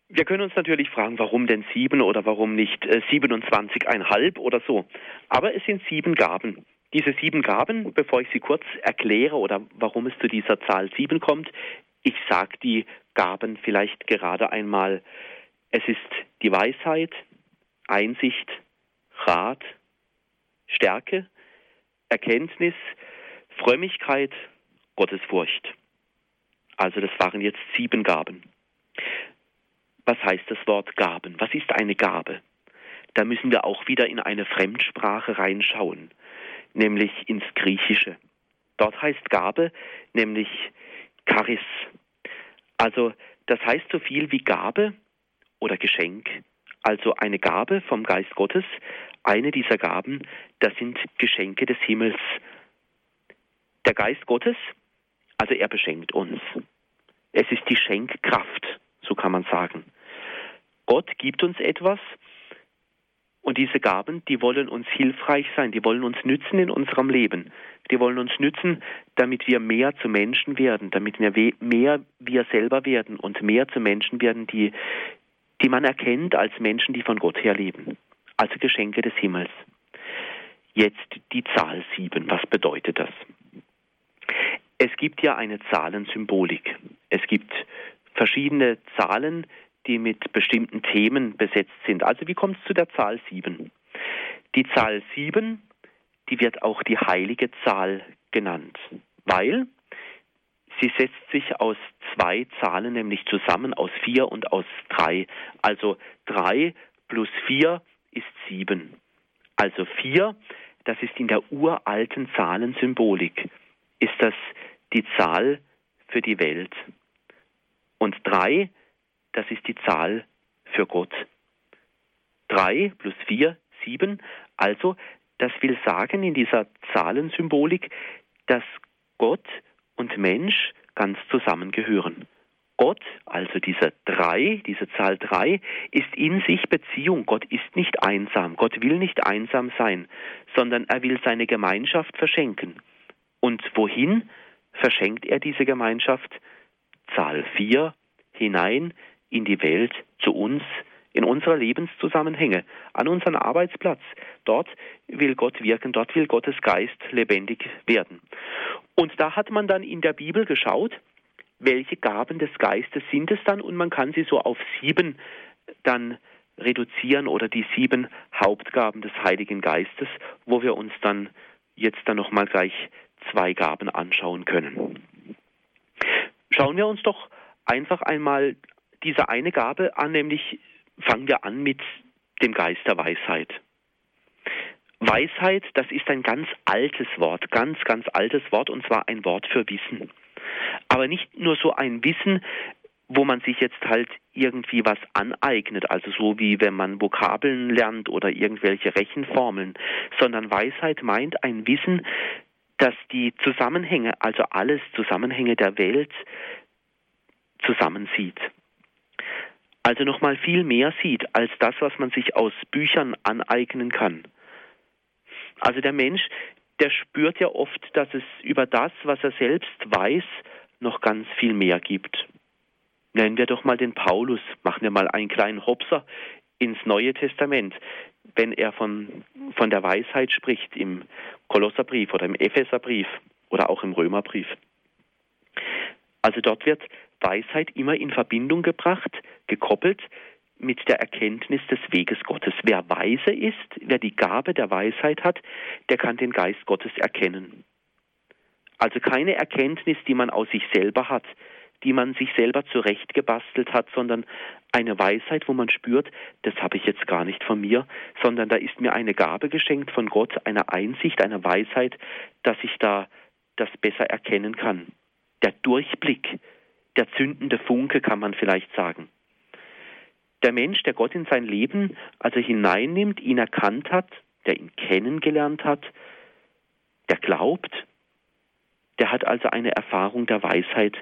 Wir können uns natürlich fragen, warum denn sieben oder warum nicht äh, 27,5 oder so. Aber es sind sieben Gaben. Diese sieben Gaben, bevor ich sie kurz erkläre oder warum es zu dieser Zahl sieben kommt, ich sage die Gaben vielleicht gerade einmal. Es ist die Weisheit, Einsicht, Rat, Stärke, Erkenntnis, Frömmigkeit, Gottesfurcht. Also das waren jetzt sieben Gaben. Was heißt das Wort Gaben? Was ist eine Gabe? Da müssen wir auch wieder in eine Fremdsprache reinschauen, nämlich ins Griechische. Dort heißt Gabe nämlich Charis. Also das heißt so viel wie Gabe oder Geschenk, also eine Gabe vom Geist Gottes. Eine dieser Gaben, das sind Geschenke des Himmels. Der Geist Gottes, also er beschenkt uns. Es ist die Schenkkraft, so kann man sagen. Gott gibt uns etwas und diese Gaben, die wollen uns hilfreich sein, die wollen uns nützen in unserem Leben. Die wollen uns nützen, damit wir mehr zu Menschen werden, damit wir mehr wir selber werden und mehr zu Menschen werden, die, die man erkennt als Menschen, die von Gott her leben, also Geschenke des Himmels. Jetzt die Zahl 7. Was bedeutet das? Es gibt ja eine Zahlensymbolik. Es gibt verschiedene Zahlen, die mit bestimmten Themen besetzt sind. Also wie kommt es zu der Zahl 7? Die Zahl 7, die wird auch die heilige Zahl genannt, weil sie setzt sich aus zwei Zahlen nämlich zusammen, aus 4 und aus 3. Also 3 plus 4 ist 7. Also 4, das ist in der uralten Zahlensymbolik, ist das die Zahl für die Welt. Und 3, das ist die Zahl für Gott. 3 plus 4, 7. Also, das will sagen in dieser Zahlensymbolik, dass Gott und Mensch ganz zusammengehören. Gott, also diese drei, diese Zahl drei, ist in sich Beziehung. Gott ist nicht einsam. Gott will nicht einsam sein, sondern er will seine Gemeinschaft verschenken. Und wohin verschenkt er diese Gemeinschaft? Zahl vier hinein in die Welt, zu uns, in unsere Lebenszusammenhänge, an unseren Arbeitsplatz. Dort will Gott wirken, dort will Gottes Geist lebendig werden. Und da hat man dann in der Bibel geschaut, welche Gaben des Geistes sind es dann und man kann sie so auf sieben dann reduzieren oder die sieben Hauptgaben des Heiligen Geistes, wo wir uns dann jetzt dann nochmal gleich zwei Gaben anschauen können. Schauen wir uns doch einfach einmal diese eine Gabe an, nämlich fangen wir an mit dem Geist der Weisheit. Weisheit, das ist ein ganz altes Wort, ganz, ganz altes Wort, und zwar ein Wort für Wissen. Aber nicht nur so ein Wissen, wo man sich jetzt halt irgendwie was aneignet, also so wie wenn man Vokabeln lernt oder irgendwelche Rechenformeln, sondern Weisheit meint ein Wissen, das die Zusammenhänge, also alles Zusammenhänge der Welt zusammensieht. Also nochmal viel mehr sieht als das, was man sich aus Büchern aneignen kann. Also der Mensch, der spürt ja oft, dass es über das, was er selbst weiß, noch ganz viel mehr gibt. Nennen wir doch mal den Paulus, machen wir mal einen kleinen Hopser ins Neue Testament, wenn er von, von der Weisheit spricht im Kolosserbrief oder im Epheserbrief oder auch im Römerbrief. Also dort wird Weisheit immer in Verbindung gebracht, gekoppelt mit der Erkenntnis des Weges Gottes. Wer weise ist, wer die Gabe der Weisheit hat, der kann den Geist Gottes erkennen. Also keine Erkenntnis, die man aus sich selber hat, die man sich selber zurechtgebastelt hat, sondern eine Weisheit, wo man spürt, das habe ich jetzt gar nicht von mir, sondern da ist mir eine Gabe geschenkt von Gott, eine Einsicht, eine Weisheit, dass ich da das besser erkennen kann. Der Durchblick, der zündende Funke, kann man vielleicht sagen. Der Mensch, der Gott in sein Leben also hineinnimmt, ihn erkannt hat, der ihn kennengelernt hat, der glaubt, der hat also eine Erfahrung der Weisheit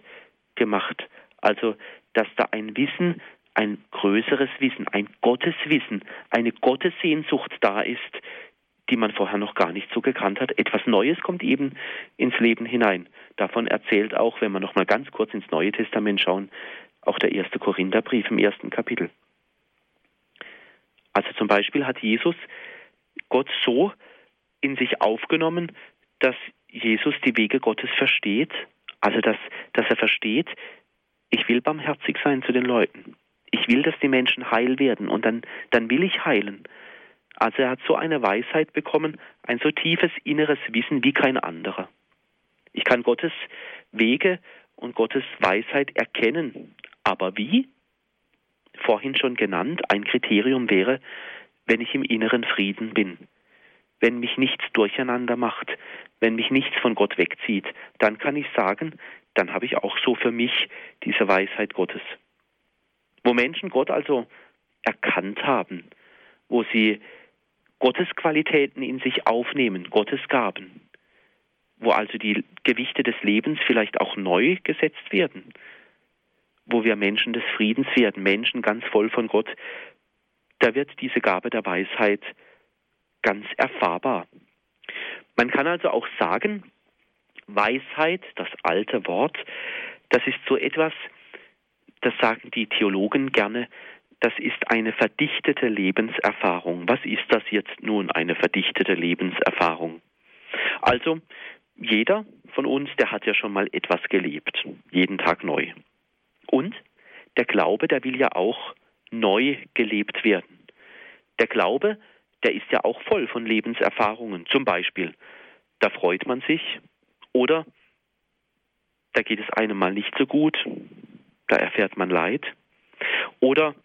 gemacht. Also, dass da ein Wissen, ein größeres Wissen, ein Gotteswissen, eine Gottessehnsucht da ist, die man vorher noch gar nicht so gekannt hat. Etwas Neues kommt eben ins Leben hinein. Davon erzählt auch, wenn wir noch mal ganz kurz ins Neue Testament schauen, auch der erste Korintherbrief im ersten Kapitel. Also zum Beispiel hat Jesus Gott so in sich aufgenommen, dass Jesus die Wege Gottes versteht, also dass, dass er versteht, ich will barmherzig sein zu den Leuten. Ich will, dass die Menschen heil werden und dann, dann will ich heilen. Also er hat so eine Weisheit bekommen, ein so tiefes inneres Wissen wie kein anderer. Ich kann Gottes Wege und Gottes Weisheit erkennen. Aber wie? Vorhin schon genannt, ein Kriterium wäre, wenn ich im inneren Frieden bin, wenn mich nichts durcheinander macht, wenn mich nichts von Gott wegzieht, dann kann ich sagen, dann habe ich auch so für mich diese Weisheit Gottes. Wo Menschen Gott also erkannt haben, wo sie Gottes Qualitäten in sich aufnehmen, Gottes Gaben, wo also die Gewichte des Lebens vielleicht auch neu gesetzt werden, wo wir Menschen des Friedens werden, Menschen ganz voll von Gott, da wird diese Gabe der Weisheit ganz erfahrbar. Man kann also auch sagen, Weisheit, das alte Wort, das ist so etwas, das sagen die Theologen gerne, das ist eine verdichtete Lebenserfahrung. Was ist das jetzt nun, eine verdichtete Lebenserfahrung? Also, jeder von uns, der hat ja schon mal etwas gelebt, jeden Tag neu. Und der Glaube, der will ja auch neu gelebt werden. Der Glaube, der ist ja auch voll von Lebenserfahrungen. Zum Beispiel, da freut man sich oder da geht es einem mal nicht so gut, da erfährt man Leid. Oder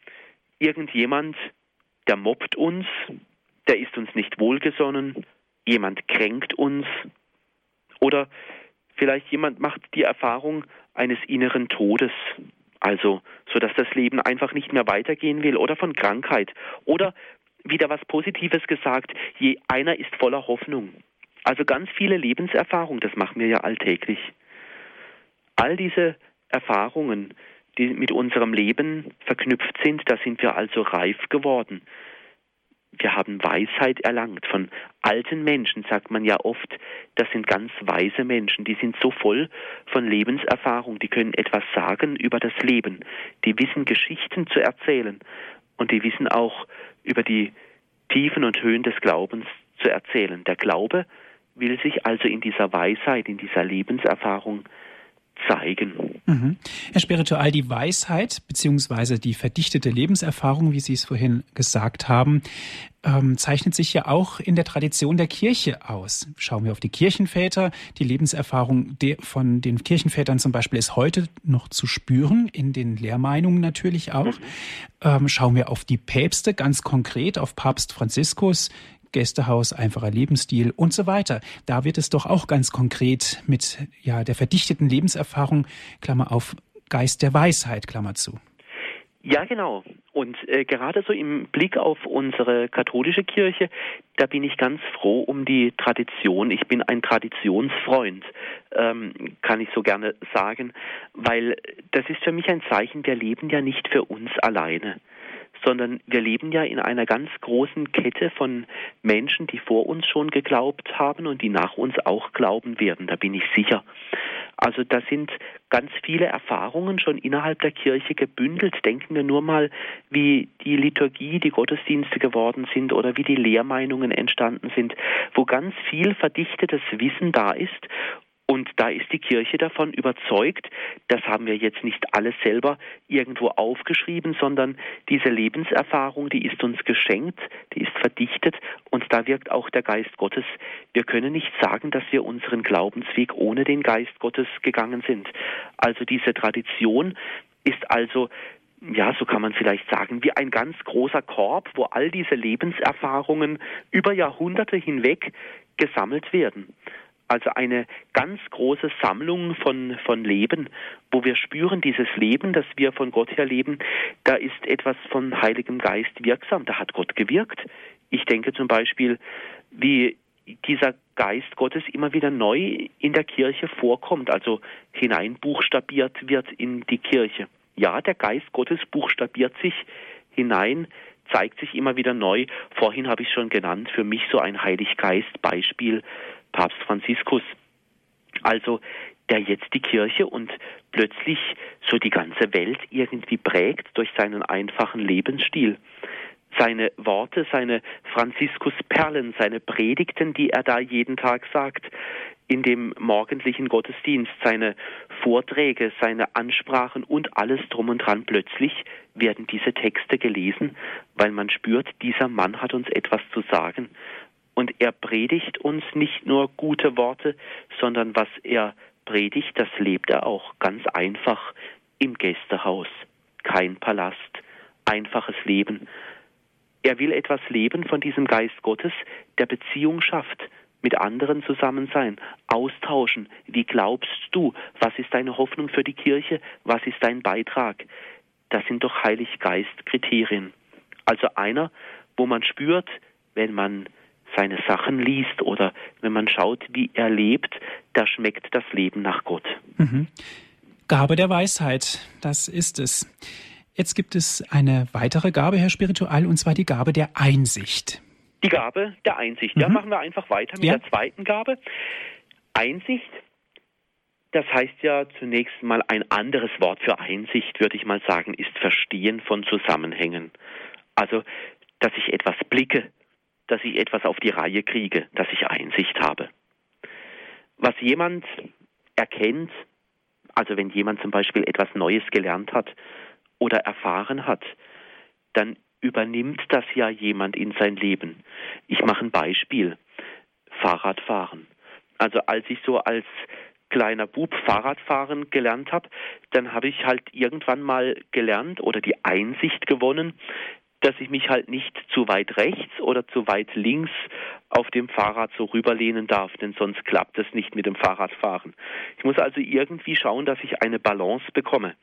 irgendjemand, der mobbt uns, der ist uns nicht wohlgesonnen, jemand kränkt uns. Oder vielleicht jemand macht die Erfahrung eines inneren Todes, also so dass das Leben einfach nicht mehr weitergehen will oder von Krankheit oder wieder was Positives gesagt, je einer ist voller Hoffnung. Also ganz viele Lebenserfahrungen, das machen wir ja alltäglich. All diese Erfahrungen, die mit unserem Leben verknüpft sind, da sind wir also reif geworden. Wir haben Weisheit erlangt. Von alten Menschen sagt man ja oft, das sind ganz weise Menschen, die sind so voll von Lebenserfahrung, die können etwas sagen über das Leben, die wissen Geschichten zu erzählen und die wissen auch über die Tiefen und Höhen des Glaubens zu erzählen. Der Glaube will sich also in dieser Weisheit, in dieser Lebenserfahrung zeigen. Mhm. Herr Spiritual, die Weisheit beziehungsweise die verdichtete Lebenserfahrung, wie Sie es vorhin gesagt haben, ähm, zeichnet sich ja auch in der Tradition der Kirche aus. Schauen wir auf die Kirchenväter. Die Lebenserfahrung de von den Kirchenvätern zum Beispiel ist heute noch zu spüren, in den Lehrmeinungen natürlich auch. Mhm. Ähm, schauen wir auf die Päpste ganz konkret, auf Papst Franziskus, Gästehaus, einfacher Lebensstil und so weiter. Da wird es doch auch ganz konkret mit ja, der verdichteten Lebenserfahrung, Klammer auf, Geist der Weisheit, Klammer zu. Ja, genau. Und äh, gerade so im Blick auf unsere katholische Kirche, da bin ich ganz froh um die Tradition. Ich bin ein Traditionsfreund, ähm, kann ich so gerne sagen, weil das ist für mich ein Zeichen, wir leben ja nicht für uns alleine sondern wir leben ja in einer ganz großen Kette von Menschen, die vor uns schon geglaubt haben und die nach uns auch glauben werden, da bin ich sicher. Also da sind ganz viele Erfahrungen schon innerhalb der Kirche gebündelt. Denken wir nur mal, wie die Liturgie, die Gottesdienste geworden sind oder wie die Lehrmeinungen entstanden sind, wo ganz viel verdichtetes Wissen da ist und da ist die Kirche davon überzeugt, das haben wir jetzt nicht alles selber irgendwo aufgeschrieben, sondern diese Lebenserfahrung, die ist uns geschenkt, die ist verdichtet und da wirkt auch der Geist Gottes. Wir können nicht sagen, dass wir unseren Glaubensweg ohne den Geist Gottes gegangen sind. Also diese Tradition ist also ja, so kann man vielleicht sagen, wie ein ganz großer Korb, wo all diese Lebenserfahrungen über Jahrhunderte hinweg gesammelt werden. Also eine ganz große Sammlung von, von Leben, wo wir spüren, dieses Leben, das wir von Gott her leben, da ist etwas von Heiligem Geist wirksam, da hat Gott gewirkt. Ich denke zum Beispiel, wie dieser Geist Gottes immer wieder neu in der Kirche vorkommt, also hineinbuchstabiert wird in die Kirche. Ja, der Geist Gottes buchstabiert sich hinein, zeigt sich immer wieder neu. Vorhin habe ich schon genannt, für mich so ein Heiliggeist-Beispiel Papst Franziskus. Also der jetzt die Kirche und plötzlich so die ganze Welt irgendwie prägt durch seinen einfachen Lebensstil. Seine Worte, seine Franziskus-Perlen, seine Predigten, die er da jeden Tag sagt, in dem morgendlichen Gottesdienst, seine Vorträge, seine Ansprachen und alles drum und dran. Plötzlich werden diese Texte gelesen, weil man spürt, dieser Mann hat uns etwas zu sagen. Und er predigt uns nicht nur gute Worte, sondern was er predigt, das lebt er auch ganz einfach im Gästehaus. Kein Palast, einfaches Leben. Er will etwas leben von diesem Geist Gottes, der Beziehung schafft, mit anderen zusammen sein, austauschen. Wie glaubst du? Was ist deine Hoffnung für die Kirche? Was ist dein Beitrag? Das sind doch Heiliggeist-Kriterien. Also einer, wo man spürt, wenn man seine Sachen liest oder wenn man schaut, wie er lebt, da schmeckt das Leben nach Gott. Mhm. Gabe der Weisheit, das ist es. Jetzt gibt es eine weitere Gabe, Herr Spiritual, und zwar die Gabe der Einsicht. Die Gabe der Einsicht. Mhm. Ja, machen wir einfach weiter mit ja. der zweiten Gabe. Einsicht, das heißt ja zunächst mal ein anderes Wort für Einsicht, würde ich mal sagen, ist Verstehen von Zusammenhängen. Also, dass ich etwas blicke, dass ich etwas auf die Reihe kriege, dass ich Einsicht habe. Was jemand erkennt, also wenn jemand zum Beispiel etwas Neues gelernt hat oder erfahren hat, dann übernimmt das ja jemand in sein Leben. Ich mache ein Beispiel. Fahrradfahren. Also als ich so als kleiner Bub Fahrradfahren gelernt habe, dann habe ich halt irgendwann mal gelernt oder die Einsicht gewonnen, dass ich mich halt nicht zu weit rechts oder zu weit links auf dem Fahrrad so rüberlehnen darf, denn sonst klappt es nicht mit dem Fahrradfahren. Ich muss also irgendwie schauen, dass ich eine Balance bekomme.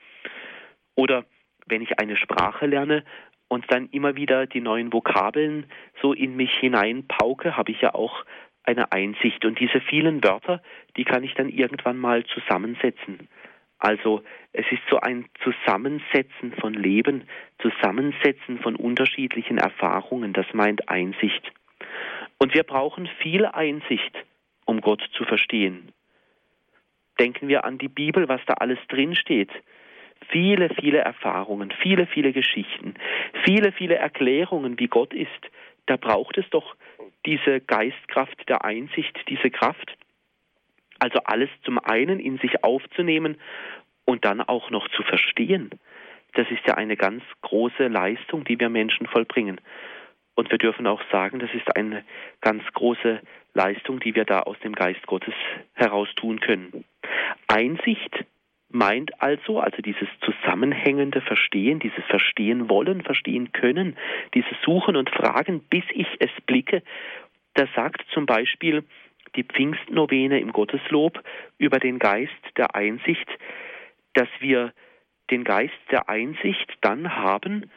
Oder wenn ich eine Sprache lerne und dann immer wieder die neuen Vokabeln so in mich hineinpauke, habe ich ja auch eine Einsicht. Und diese vielen Wörter, die kann ich dann irgendwann mal zusammensetzen. Also es ist so ein Zusammensetzen von Leben, Zusammensetzen von unterschiedlichen Erfahrungen, das meint Einsicht. Und wir brauchen viel Einsicht, um Gott zu verstehen. Denken wir an die Bibel, was da alles drinsteht. Viele, viele Erfahrungen, viele, viele Geschichten, viele, viele Erklärungen, wie Gott ist. Da braucht es doch diese Geistkraft der Einsicht, diese Kraft, also alles zum einen in sich aufzunehmen und dann auch noch zu verstehen. Das ist ja eine ganz große Leistung, die wir Menschen vollbringen. Und wir dürfen auch sagen, das ist eine ganz große Leistung, die wir da aus dem Geist Gottes heraus tun können. Einsicht meint also, also dieses zusammenhängende Verstehen, dieses Verstehen wollen, verstehen können, dieses Suchen und Fragen, bis ich es blicke. Da sagt zum Beispiel die Pfingstnovene im Gotteslob über den Geist der Einsicht, dass wir den Geist der Einsicht dann haben,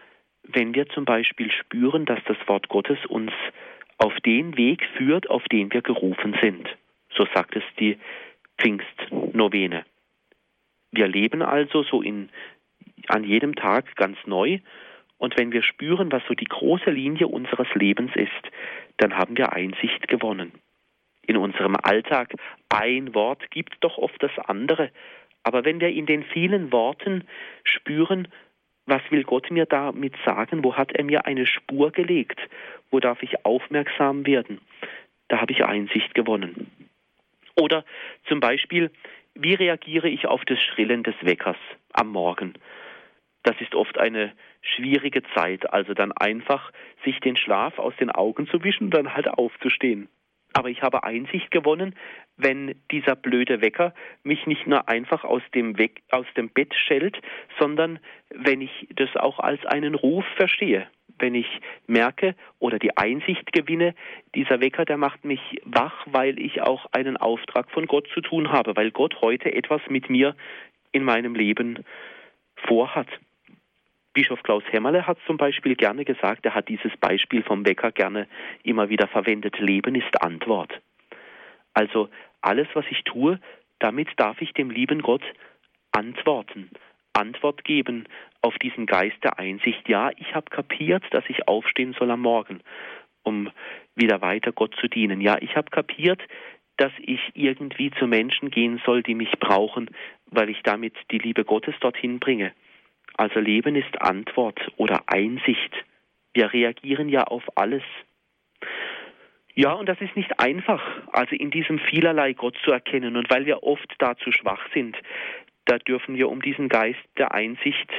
wenn wir zum Beispiel spüren, dass das Wort Gottes uns auf den Weg führt, auf den wir gerufen sind. So sagt es die Pfingstnovene. Wir leben also so in, an jedem Tag ganz neu und wenn wir spüren, was so die große Linie unseres Lebens ist, dann haben wir Einsicht gewonnen in unserem Alltag. Ein Wort gibt doch oft das andere. Aber wenn wir in den vielen Worten spüren, was will Gott mir damit sagen? Wo hat er mir eine Spur gelegt? Wo darf ich aufmerksam werden? Da habe ich Einsicht gewonnen. Oder zum Beispiel, wie reagiere ich auf das Schrillen des Weckers am Morgen? Das ist oft eine schwierige Zeit, also dann einfach sich den Schlaf aus den Augen zu wischen und dann halt aufzustehen. Aber ich habe Einsicht gewonnen, wenn dieser blöde Wecker mich nicht nur einfach aus dem, Weg, aus dem Bett schellt, sondern wenn ich das auch als einen Ruf verstehe. Wenn ich merke oder die Einsicht gewinne, dieser Wecker, der macht mich wach, weil ich auch einen Auftrag von Gott zu tun habe, weil Gott heute etwas mit mir in meinem Leben vorhat. Bischof Klaus Hämmerle hat zum Beispiel gerne gesagt, er hat dieses Beispiel vom Wecker gerne immer wieder verwendet. Leben ist Antwort. Also alles, was ich tue, damit darf ich dem lieben Gott antworten, Antwort geben auf diesen Geist der Einsicht. Ja, ich habe kapiert, dass ich aufstehen soll am Morgen, um wieder weiter Gott zu dienen. Ja, ich habe kapiert, dass ich irgendwie zu Menschen gehen soll, die mich brauchen, weil ich damit die Liebe Gottes dorthin bringe. Also Leben ist Antwort oder Einsicht. Wir reagieren ja auf alles. Ja, und das ist nicht einfach, also in diesem vielerlei Gott zu erkennen. Und weil wir oft dazu schwach sind, da dürfen wir um diesen Geist der Einsicht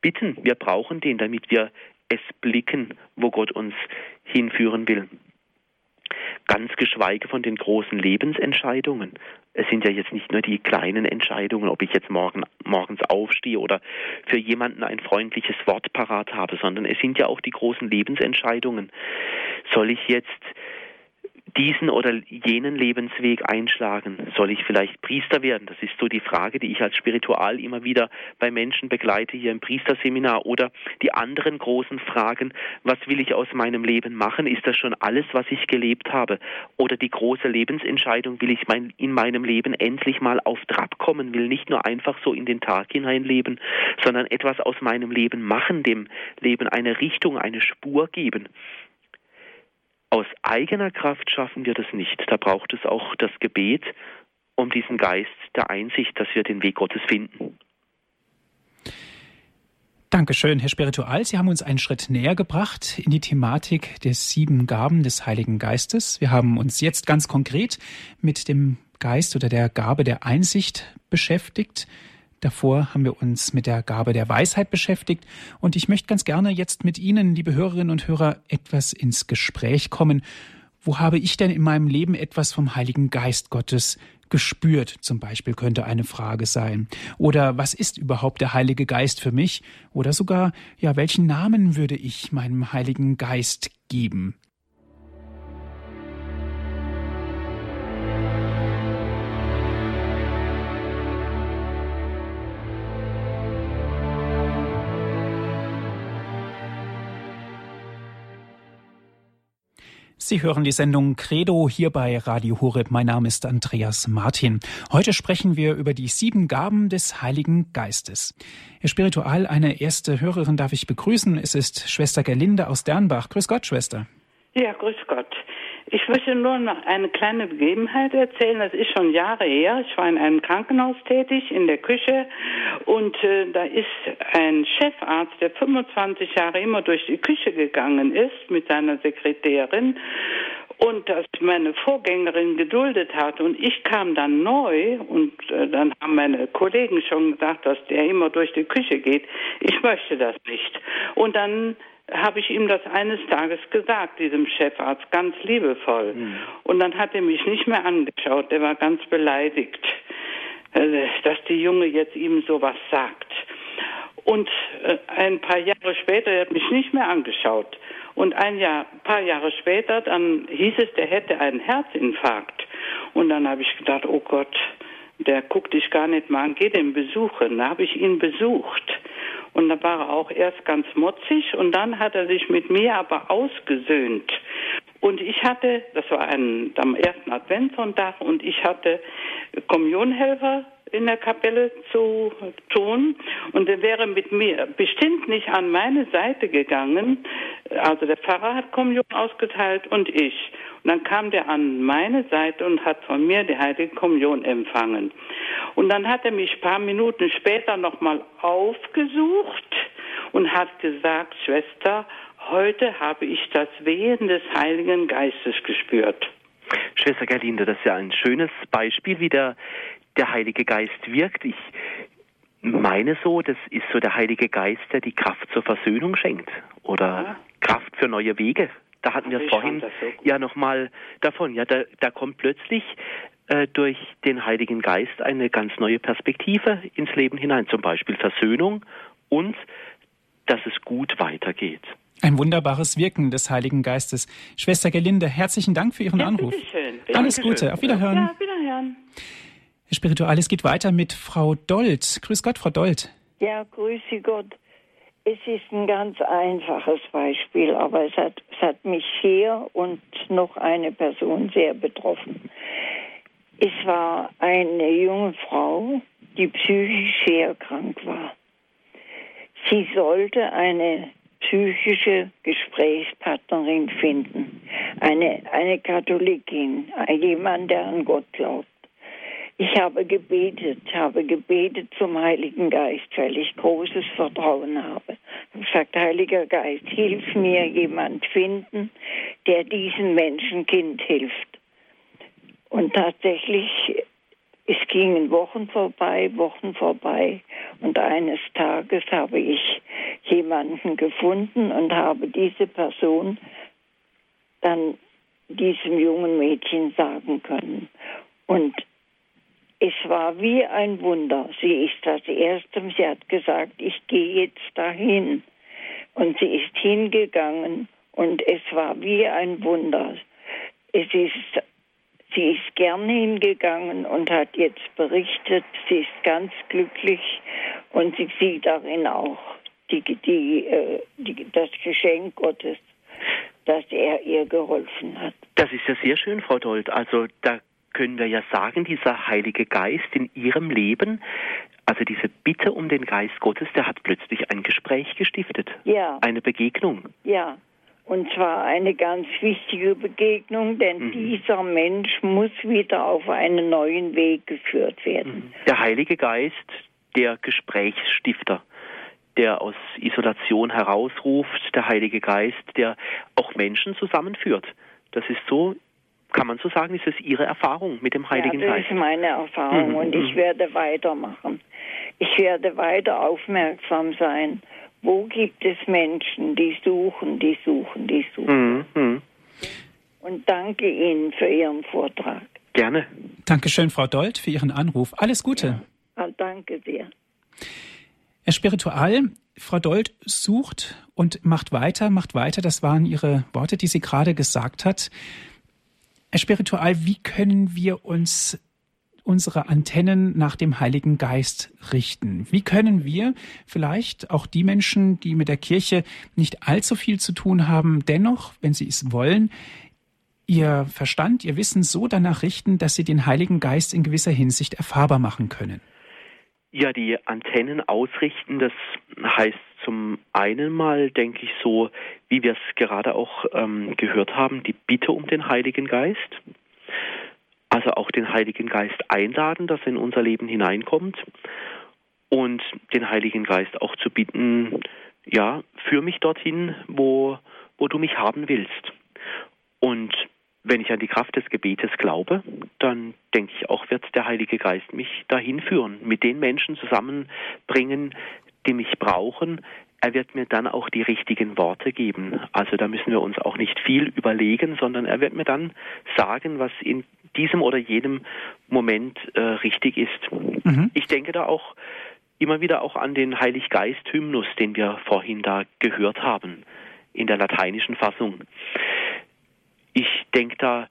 bitten. Wir brauchen den, damit wir es blicken, wo Gott uns hinführen will ganz geschweige von den großen Lebensentscheidungen. Es sind ja jetzt nicht nur die kleinen Entscheidungen, ob ich jetzt morgen, morgens aufstehe oder für jemanden ein freundliches Wort parat habe, sondern es sind ja auch die großen Lebensentscheidungen. Soll ich jetzt diesen oder jenen Lebensweg einschlagen? Soll ich vielleicht Priester werden? Das ist so die Frage, die ich als Spiritual immer wieder bei Menschen begleite hier im Priesterseminar. Oder die anderen großen Fragen, was will ich aus meinem Leben machen? Ist das schon alles, was ich gelebt habe? Oder die große Lebensentscheidung, will ich mein, in meinem Leben endlich mal auf Trab kommen, will nicht nur einfach so in den Tag hineinleben, sondern etwas aus meinem Leben machen, dem Leben eine Richtung, eine Spur geben. Aus eigener Kraft schaffen wir das nicht. Da braucht es auch das Gebet um diesen Geist der Einsicht, dass wir den Weg Gottes finden. Dankeschön, Herr Spiritual. Sie haben uns einen Schritt näher gebracht in die Thematik der sieben Gaben des Heiligen Geistes. Wir haben uns jetzt ganz konkret mit dem Geist oder der Gabe der Einsicht beschäftigt. Davor haben wir uns mit der Gabe der Weisheit beschäftigt und ich möchte ganz gerne jetzt mit Ihnen, liebe Hörerinnen und Hörer, etwas ins Gespräch kommen. Wo habe ich denn in meinem Leben etwas vom Heiligen Geist Gottes gespürt, zum Beispiel könnte eine Frage sein. Oder was ist überhaupt der Heilige Geist für mich? Oder sogar, ja, welchen Namen würde ich meinem Heiligen Geist geben? Sie hören die Sendung Credo hier bei Radio Horeb. Mein Name ist Andreas Martin. Heute sprechen wir über die sieben Gaben des Heiligen Geistes. Herr Spiritual, eine erste Hörerin darf ich begrüßen. Es ist Schwester Gerlinde aus Dernbach. Grüß Gott, Schwester. Ja, grüß Gott. Ich möchte nur noch eine kleine Begebenheit erzählen. Das ist schon Jahre her. Ich war in einem Krankenhaus tätig, in der Küche. Und äh, da ist ein Chefarzt, der 25 Jahre immer durch die Küche gegangen ist mit seiner Sekretärin und das meine Vorgängerin geduldet hat und ich kam dann neu und äh, dann haben meine Kollegen schon gesagt, dass der immer durch die Küche geht. Ich möchte das nicht. Und dann habe ich ihm das eines Tages gesagt, diesem Chefarzt, ganz liebevoll. Mhm. Und dann hat er mich nicht mehr angeschaut, er war ganz beleidigt, äh, dass die Junge jetzt ihm sowas sagt. Und äh, ein paar Jahre später, er hat mich nicht mehr angeschaut. Und ein Jahr, paar Jahre später, dann hieß es, der hätte einen Herzinfarkt. Und dann habe ich gedacht, oh Gott, der guckt dich gar nicht mal an, geh den besuchen. Da habe ich ihn besucht. Und da war er auch erst ganz motzig und dann hat er sich mit mir aber ausgesöhnt. Und ich hatte, das war ein, am ersten Adventssonntag, und ich hatte Kommunionhelfer in der Kapelle zu tun und er wäre mit mir bestimmt nicht an meine Seite gegangen. Also der Pfarrer hat Kommunion ausgeteilt und ich. Und dann kam der an meine Seite und hat von mir die Heilige Kommunion empfangen. Und dann hat er mich ein paar Minuten später nochmal aufgesucht und hat gesagt, Schwester, heute habe ich das Wehen des Heiligen Geistes gespürt. Schwester Gerlinde, das ist ja ein schönes Beispiel, wie der, der Heilige Geist wirkt. Ich meine so, das ist so der Heilige Geist, der die Kraft zur Versöhnung schenkt oder ja. Kraft für neue Wege. Da hatten wir es vorhin so ja nochmal davon. Ja, da, da kommt plötzlich äh, durch den Heiligen Geist eine ganz neue Perspektive ins Leben hinein, zum Beispiel Versöhnung und dass es gut weitergeht. Ein wunderbares Wirken des Heiligen Geistes. Schwester Gelinde, herzlichen Dank für Ihren ja, Anruf. Bitteschön. Alles Gute. Auf Wiederhören. Ja, Wiederhören. Herr Spiritual, es geht weiter mit Frau Dold. Grüß Gott, Frau Dold. Ja, grüße Gott. Es ist ein ganz einfaches Beispiel, aber es hat, es hat mich hier und noch eine Person sehr betroffen. Es war eine junge Frau, die psychisch sehr krank war. Sie sollte eine psychische Gesprächspartnerin finden. Eine, eine Katholikin, jemand, der an Gott glaubt. Ich habe gebetet, habe gebetet zum Heiligen Geist, weil ich großes Vertrauen habe. Ich gesagt, Heiliger Geist, hilf mir jemand finden, der diesem Menschenkind hilft. Und tatsächlich es gingen Wochen vorbei, Wochen vorbei und eines Tages habe ich jemanden gefunden und habe diese Person dann diesem jungen Mädchen sagen können. Und es war wie ein Wunder. Sie ist das erste, sie hat gesagt, ich gehe jetzt dahin. Und sie ist hingegangen und es war wie ein Wunder. Es ist Sie ist gern hingegangen und hat jetzt berichtet, sie ist ganz glücklich und sie sieht darin auch die, die, äh, die, das Geschenk Gottes, dass er ihr geholfen hat. Das ist ja sehr schön, Frau Dold. Also da können wir ja sagen, dieser Heilige Geist in Ihrem Leben, also diese Bitte um den Geist Gottes, der hat plötzlich ein Gespräch gestiftet. Ja. Eine Begegnung. Ja. Und zwar eine ganz wichtige Begegnung, denn mhm. dieser Mensch muss wieder auf einen neuen Weg geführt werden. Mhm. Der Heilige Geist, der Gesprächsstifter, der aus Isolation herausruft, der Heilige Geist, der auch Menschen zusammenführt. Das ist so, kann man so sagen, ist es Ihre Erfahrung mit dem Heiligen ja, Geist? Das ist meine Erfahrung mhm. und ich mhm. werde weitermachen. Ich werde weiter aufmerksam sein wo gibt es Menschen, die suchen, die suchen, die suchen. Mhm. Und danke Ihnen für Ihren Vortrag. Gerne. Dankeschön, Frau Dold, für Ihren Anruf. Alles Gute. Ja. Ah, danke sehr. Herr Spiritual, Frau Dold sucht und macht weiter, macht weiter. Das waren Ihre Worte, die sie gerade gesagt hat. Herr Spiritual, wie können wir uns unsere Antennen nach dem Heiligen Geist richten? Wie können wir vielleicht auch die Menschen, die mit der Kirche nicht allzu viel zu tun haben, dennoch, wenn sie es wollen, ihr Verstand, ihr Wissen so danach richten, dass sie den Heiligen Geist in gewisser Hinsicht erfahrbar machen können? Ja, die Antennen ausrichten, das heißt zum einen mal, denke ich, so, wie wir es gerade auch ähm, gehört haben, die Bitte um den Heiligen Geist. Also auch den Heiligen Geist einladen, dass er in unser Leben hineinkommt und den Heiligen Geist auch zu bitten, ja, führ mich dorthin, wo, wo du mich haben willst. Und wenn ich an die Kraft des Gebetes glaube, dann denke ich auch, wird der Heilige Geist mich dahin führen, mit den Menschen zusammenbringen, die mich brauchen. Er wird mir dann auch die richtigen Worte geben. Also da müssen wir uns auch nicht viel überlegen, sondern er wird mir dann sagen, was in diesem oder jenem Moment äh, richtig ist. Mhm. Ich denke da auch immer wieder auch an den Heiliggeist-Hymnus, den wir vorhin da gehört haben, in der lateinischen Fassung. Ich denke da,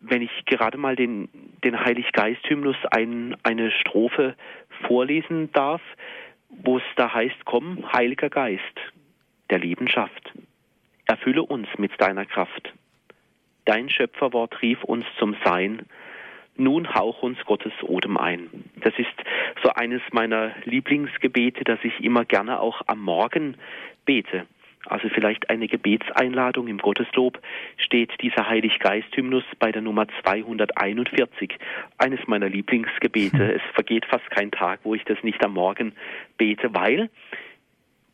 wenn ich gerade mal den, den Heiliggeist-Hymnus ein, eine Strophe vorlesen darf, wo es da heißt, komm, Heiliger Geist, der Leben schafft, erfülle uns mit deiner Kraft. Dein Schöpferwort rief uns zum Sein. Nun hauch uns Gottes Odem ein. Das ist so eines meiner Lieblingsgebete, das ich immer gerne auch am Morgen bete. Also vielleicht eine Gebetseinladung im Gotteslob steht dieser Heiliggeist-Hymnus bei der Nummer 241. Eines meiner Lieblingsgebete. <laughs> Es vergeht fast kein Tag, wo ich das nicht am Morgen bete, weil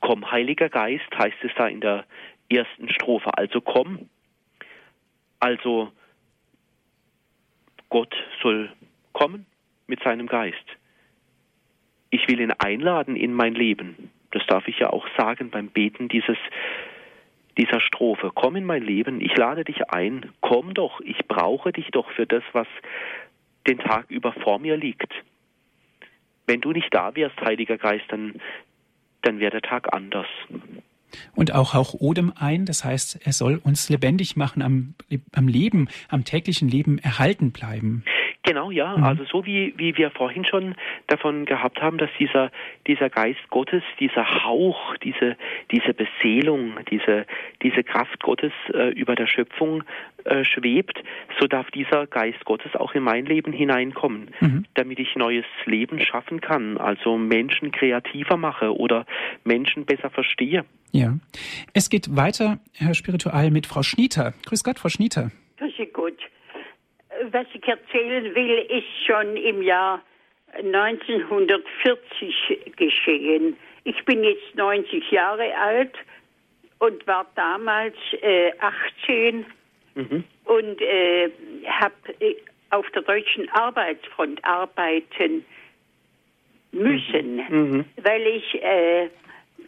komm, Heiliger Geist, heißt es da in der ersten Strophe. Also komm, also Gott soll kommen mit seinem Geist. Ich will ihn einladen in mein Leben. Das darf ich ja auch sagen beim Beten dieses, dieser Strophe. Komm in mein Leben, ich lade dich ein. Komm doch, ich brauche dich doch für das, was den Tag über vor mir liegt. Wenn du nicht da wärst, Heiliger Geist, dann, dann wäre der Tag anders. Und auch Hauch Odem ein, das heißt, er soll uns lebendig machen, am, am Leben, am täglichen Leben erhalten bleiben. Genau, ja. Mhm. Also so wie, wie wir vorhin schon davon gehabt haben, dass dieser, dieser Geist Gottes, dieser Hauch, diese, diese Beseelung, diese, diese Kraft Gottes äh, über der Schöpfung äh, schwebt, so darf dieser Geist Gottes auch in mein Leben hineinkommen, mhm. damit ich neues Leben schaffen kann, also Menschen kreativer mache oder Menschen besser verstehe. Ja. Es geht weiter, Herr Spiritual, mit Frau Schnieter. Grüß Gott, Frau Schnieter. Grüß Gott was ich erzählen will, ist schon im Jahr 1940 geschehen. Ich bin jetzt 90 Jahre alt und war damals äh, 18 mhm. und äh, habe äh, auf der deutschen Arbeitsfront arbeiten müssen, mhm. mhm. weil ich äh,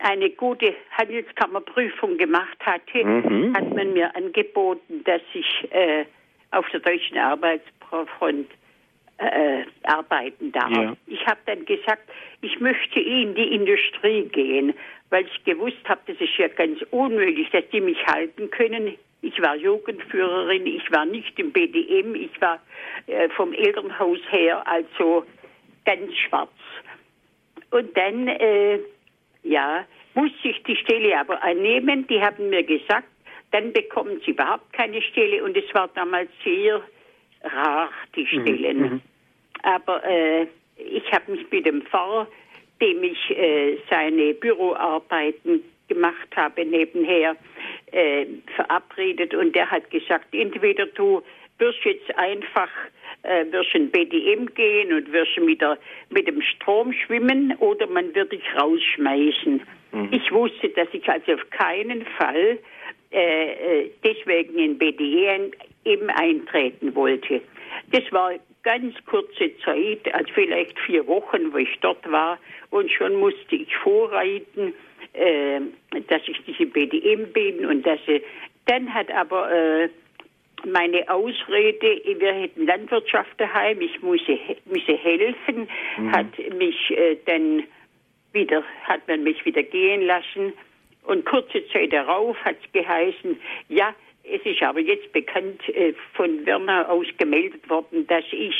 eine gute Handelskammerprüfung gemacht hatte, mhm. hat man mir angeboten, dass ich äh, auf der deutschen Arbeitsfront äh, arbeiten darf. Ja. Ich habe dann gesagt, ich möchte in die Industrie gehen, weil ich gewusst habe, das ist ja ganz unmöglich, dass die mich halten können. Ich war Jugendführerin, ich war nicht im BDM, ich war äh, vom Elternhaus her also ganz schwarz. Und dann, äh, ja, musste ich die Stelle aber annehmen. Die haben mir gesagt, dann bekommen sie überhaupt keine Stelle und es war damals sehr rar, die mhm, Stellen. Mhm. Aber äh, ich habe mich mit dem Pfarrer, dem ich äh, seine Büroarbeiten gemacht habe nebenher, äh, verabredet und der hat gesagt, entweder du wirst jetzt einfach äh, wirst in BDM gehen und wirst wieder mit dem Strom schwimmen oder man wird dich rausschmeißen. Mhm. Ich wusste, dass ich also auf keinen Fall äh, äh deswegen in BDM eben eintreten wollte. Das war ganz kurze Zeit, also vielleicht vier Wochen, wo ich dort war und schon musste ich vorreiten, äh, dass ich diese BDM bin und dass äh, dann hat aber äh, meine Ausrede, wir hätten Landwirtschaft daheim, ich müsse, müsse helfen, mhm. hat mich äh, dann wieder, hat man mich wieder gehen lassen. Und kurze Zeit darauf hat es geheißen, ja, es ist aber jetzt bekannt äh, von Werner aus gemeldet worden, dass ich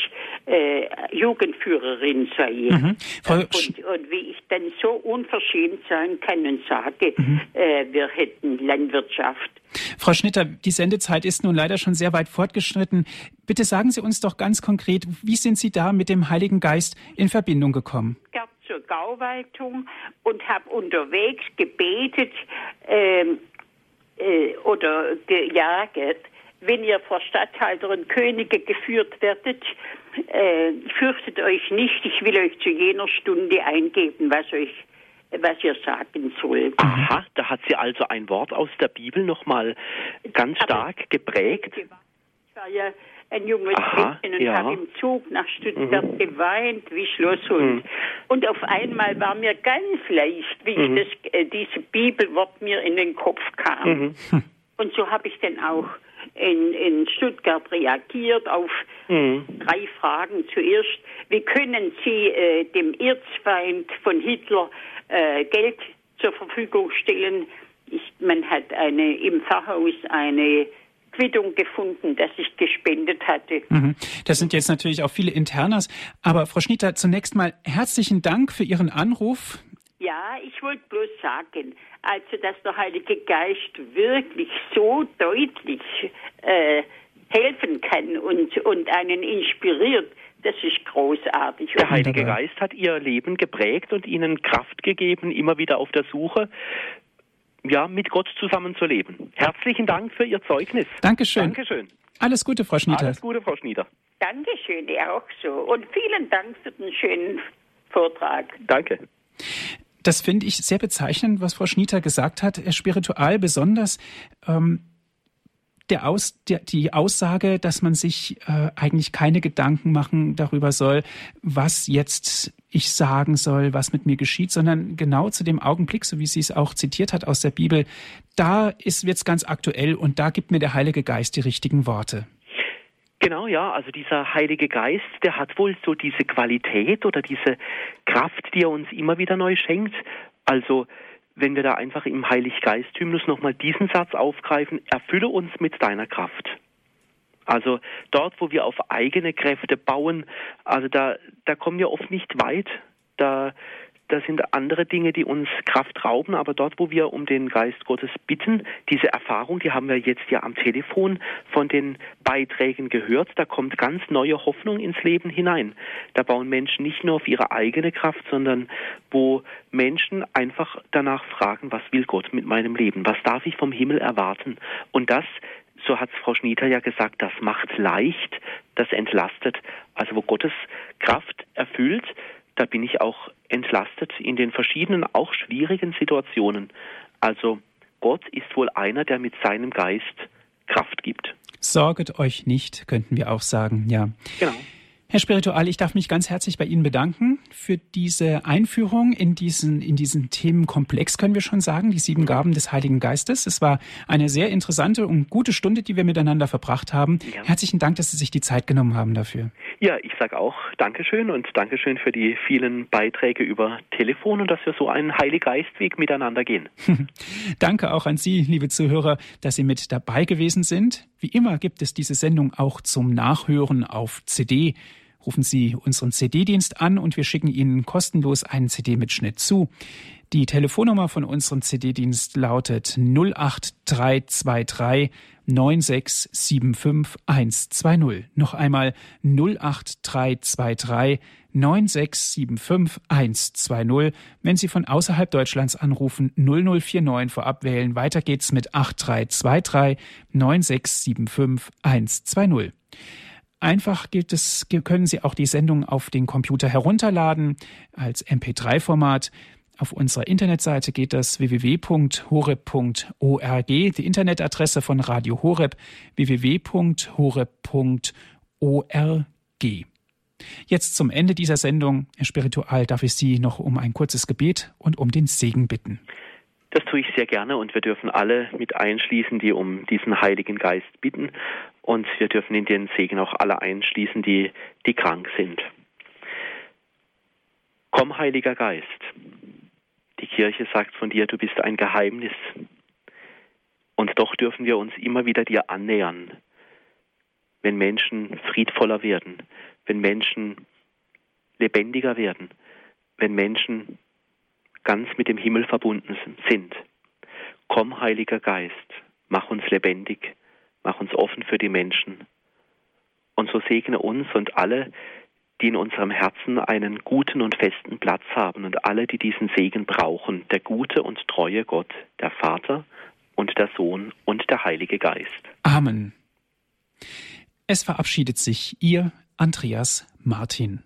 äh, Jugendführerin sei. Mhm. Und, und, wie ich dann so unverschämt sein kann und sage, mhm. äh, wir hätten Landwirtschaft. Frau Schnitter, die Sendezeit ist nun leider schon sehr weit fortgeschritten. Bitte sagen Sie uns doch ganz konkret, wie sind Sie da mit dem Heiligen Geist in Verbindung gekommen? Ich zur Gauwaltung und habe unterwegs gebetet, ähm, äh, oder gejaget, wenn ihr vor Statthalter und Könige geführt werdet, äh, fürchtet euch nicht, ich will euch zu jener Stunde eingeben, was euch was ihr sagen sollt. Aha, da hat sie also ein Wort aus der Bibel nochmal ganz stark Aber geprägt. Ich war ja ein junges Aha, Mädchen und ja. habe im Zug nach Stuttgart mhm. geweint wie Schlosshund. Mhm. Und auf einmal war mir ganz leicht, wie mhm. ich das, äh, diese Bibelwort mir in den Kopf kam. Mhm. Und so habe ich dann auch in, in Stuttgart reagiert auf mhm. drei Fragen. Zuerst, wie können Sie äh, dem Erzfeind von Hitler äh, Geld zur Verfügung stellen? Ich, man hat eine, im Pfarrhaus eine Quittung gefunden, dass ich gespendet hatte. Mhm. Das sind jetzt natürlich auch viele Internas. Aber Frau Schnitter, zunächst mal herzlichen Dank für Ihren Anruf. Ja, ich wollte bloß sagen, also dass der Heilige Geist wirklich so deutlich äh, helfen kann und, und einen inspiriert, das ist großartig. Der Heilige Geist hat ihr Leben geprägt und ihnen Kraft gegeben, immer wieder auf der Suche ja, mit Gott zusammenzuleben. Herzlichen Dank für Ihr Zeugnis. Dankeschön. Dankeschön. Alles Gute, Frau Schnieder. Alles Gute, Frau Schnieder. Dankeschön, ihr auch so. Und vielen Dank für den schönen Vortrag. Danke. Das finde ich sehr bezeichnend, was Frau Schnitter gesagt hat. Spiritual besonders. Ähm, der Aus, der, die Aussage, dass man sich äh, eigentlich keine Gedanken machen darüber soll, was jetzt ich sagen soll, was mit mir geschieht, sondern genau zu dem Augenblick, so wie sie es auch zitiert hat aus der Bibel, da ist wird's ganz aktuell und da gibt mir der Heilige Geist die richtigen Worte. Genau, ja, also dieser Heilige Geist, der hat wohl so diese Qualität oder diese Kraft, die er uns immer wieder neu schenkt. Also wenn wir da einfach im Heiliggeist-Hymnus nochmal diesen Satz aufgreifen, erfülle uns mit deiner Kraft. Also dort, wo wir auf eigene Kräfte bauen, also da, da kommen wir oft nicht weit. Da, da sind andere Dinge, die uns Kraft rauben, aber dort, wo wir um den Geist Gottes bitten, diese Erfahrung, die haben wir jetzt ja am Telefon von den Beiträgen gehört, da kommt ganz neue Hoffnung ins Leben hinein. Da bauen Menschen nicht nur auf ihre eigene Kraft, sondern wo Menschen einfach danach fragen, was will Gott mit meinem Leben? Was darf ich vom Himmel erwarten? Und das so hat Frau Schnieder ja gesagt, das macht leicht, das entlastet. Also wo Gottes Kraft erfüllt, da bin ich auch entlastet in den verschiedenen, auch schwierigen Situationen. Also Gott ist wohl einer, der mit seinem Geist Kraft gibt. Sorget euch nicht, könnten wir auch sagen, ja. Genau. Herr Spiritual, ich darf mich ganz herzlich bei Ihnen bedanken für diese Einführung in diesen, in diesen Themenkomplex, können wir schon sagen, die sieben Gaben des Heiligen Geistes. Es war eine sehr interessante und gute Stunde, die wir miteinander verbracht haben. Ja. Herzlichen Dank, dass Sie sich die Zeit genommen haben dafür. Ja, ich sage auch Dankeschön und Dankeschön für die vielen Beiträge über Telefon und dass wir so einen Heiliggeistweg miteinander gehen. <laughs> Danke auch an Sie, liebe Zuhörer, dass Sie mit dabei gewesen sind. Wie immer gibt es diese Sendung auch zum Nachhören auf CD. Rufen Sie unseren CD-Dienst an und wir schicken Ihnen kostenlos einen CD-Mitschnitt zu. Die Telefonnummer von unserem CD-Dienst lautet 08323 9675120. Noch einmal 08323 9675 120. Wenn Sie von außerhalb Deutschlands anrufen, 0049 vorab wählen. Weiter geht's mit 8323 9675 120. Einfach gilt es, können Sie auch die Sendung auf den Computer herunterladen als MP3-Format. Auf unserer Internetseite geht das www.horeb.org, die Internetadresse von Radio Horeb www.horeb.org. Jetzt zum Ende dieser Sendung, Herr Spiritual, darf ich Sie noch um ein kurzes Gebet und um den Segen bitten. Das tue ich sehr gerne und wir dürfen alle mit einschließen, die um diesen Heiligen Geist bitten und wir dürfen in den Segen auch alle einschließen, die, die krank sind. Komm, Heiliger Geist. Die Kirche sagt von dir, du bist ein Geheimnis. Und doch dürfen wir uns immer wieder dir annähern, wenn Menschen friedvoller werden, wenn Menschen lebendiger werden, wenn Menschen ganz mit dem Himmel verbunden sind. Komm, Heiliger Geist, mach uns lebendig, mach uns offen für die Menschen. Und so segne uns und alle, die in unserem Herzen einen guten und festen Platz haben und alle, die diesen Segen brauchen, der gute und treue Gott, der Vater und der Sohn und der Heilige Geist. Amen. Es verabschiedet sich Ihr Andreas Martin.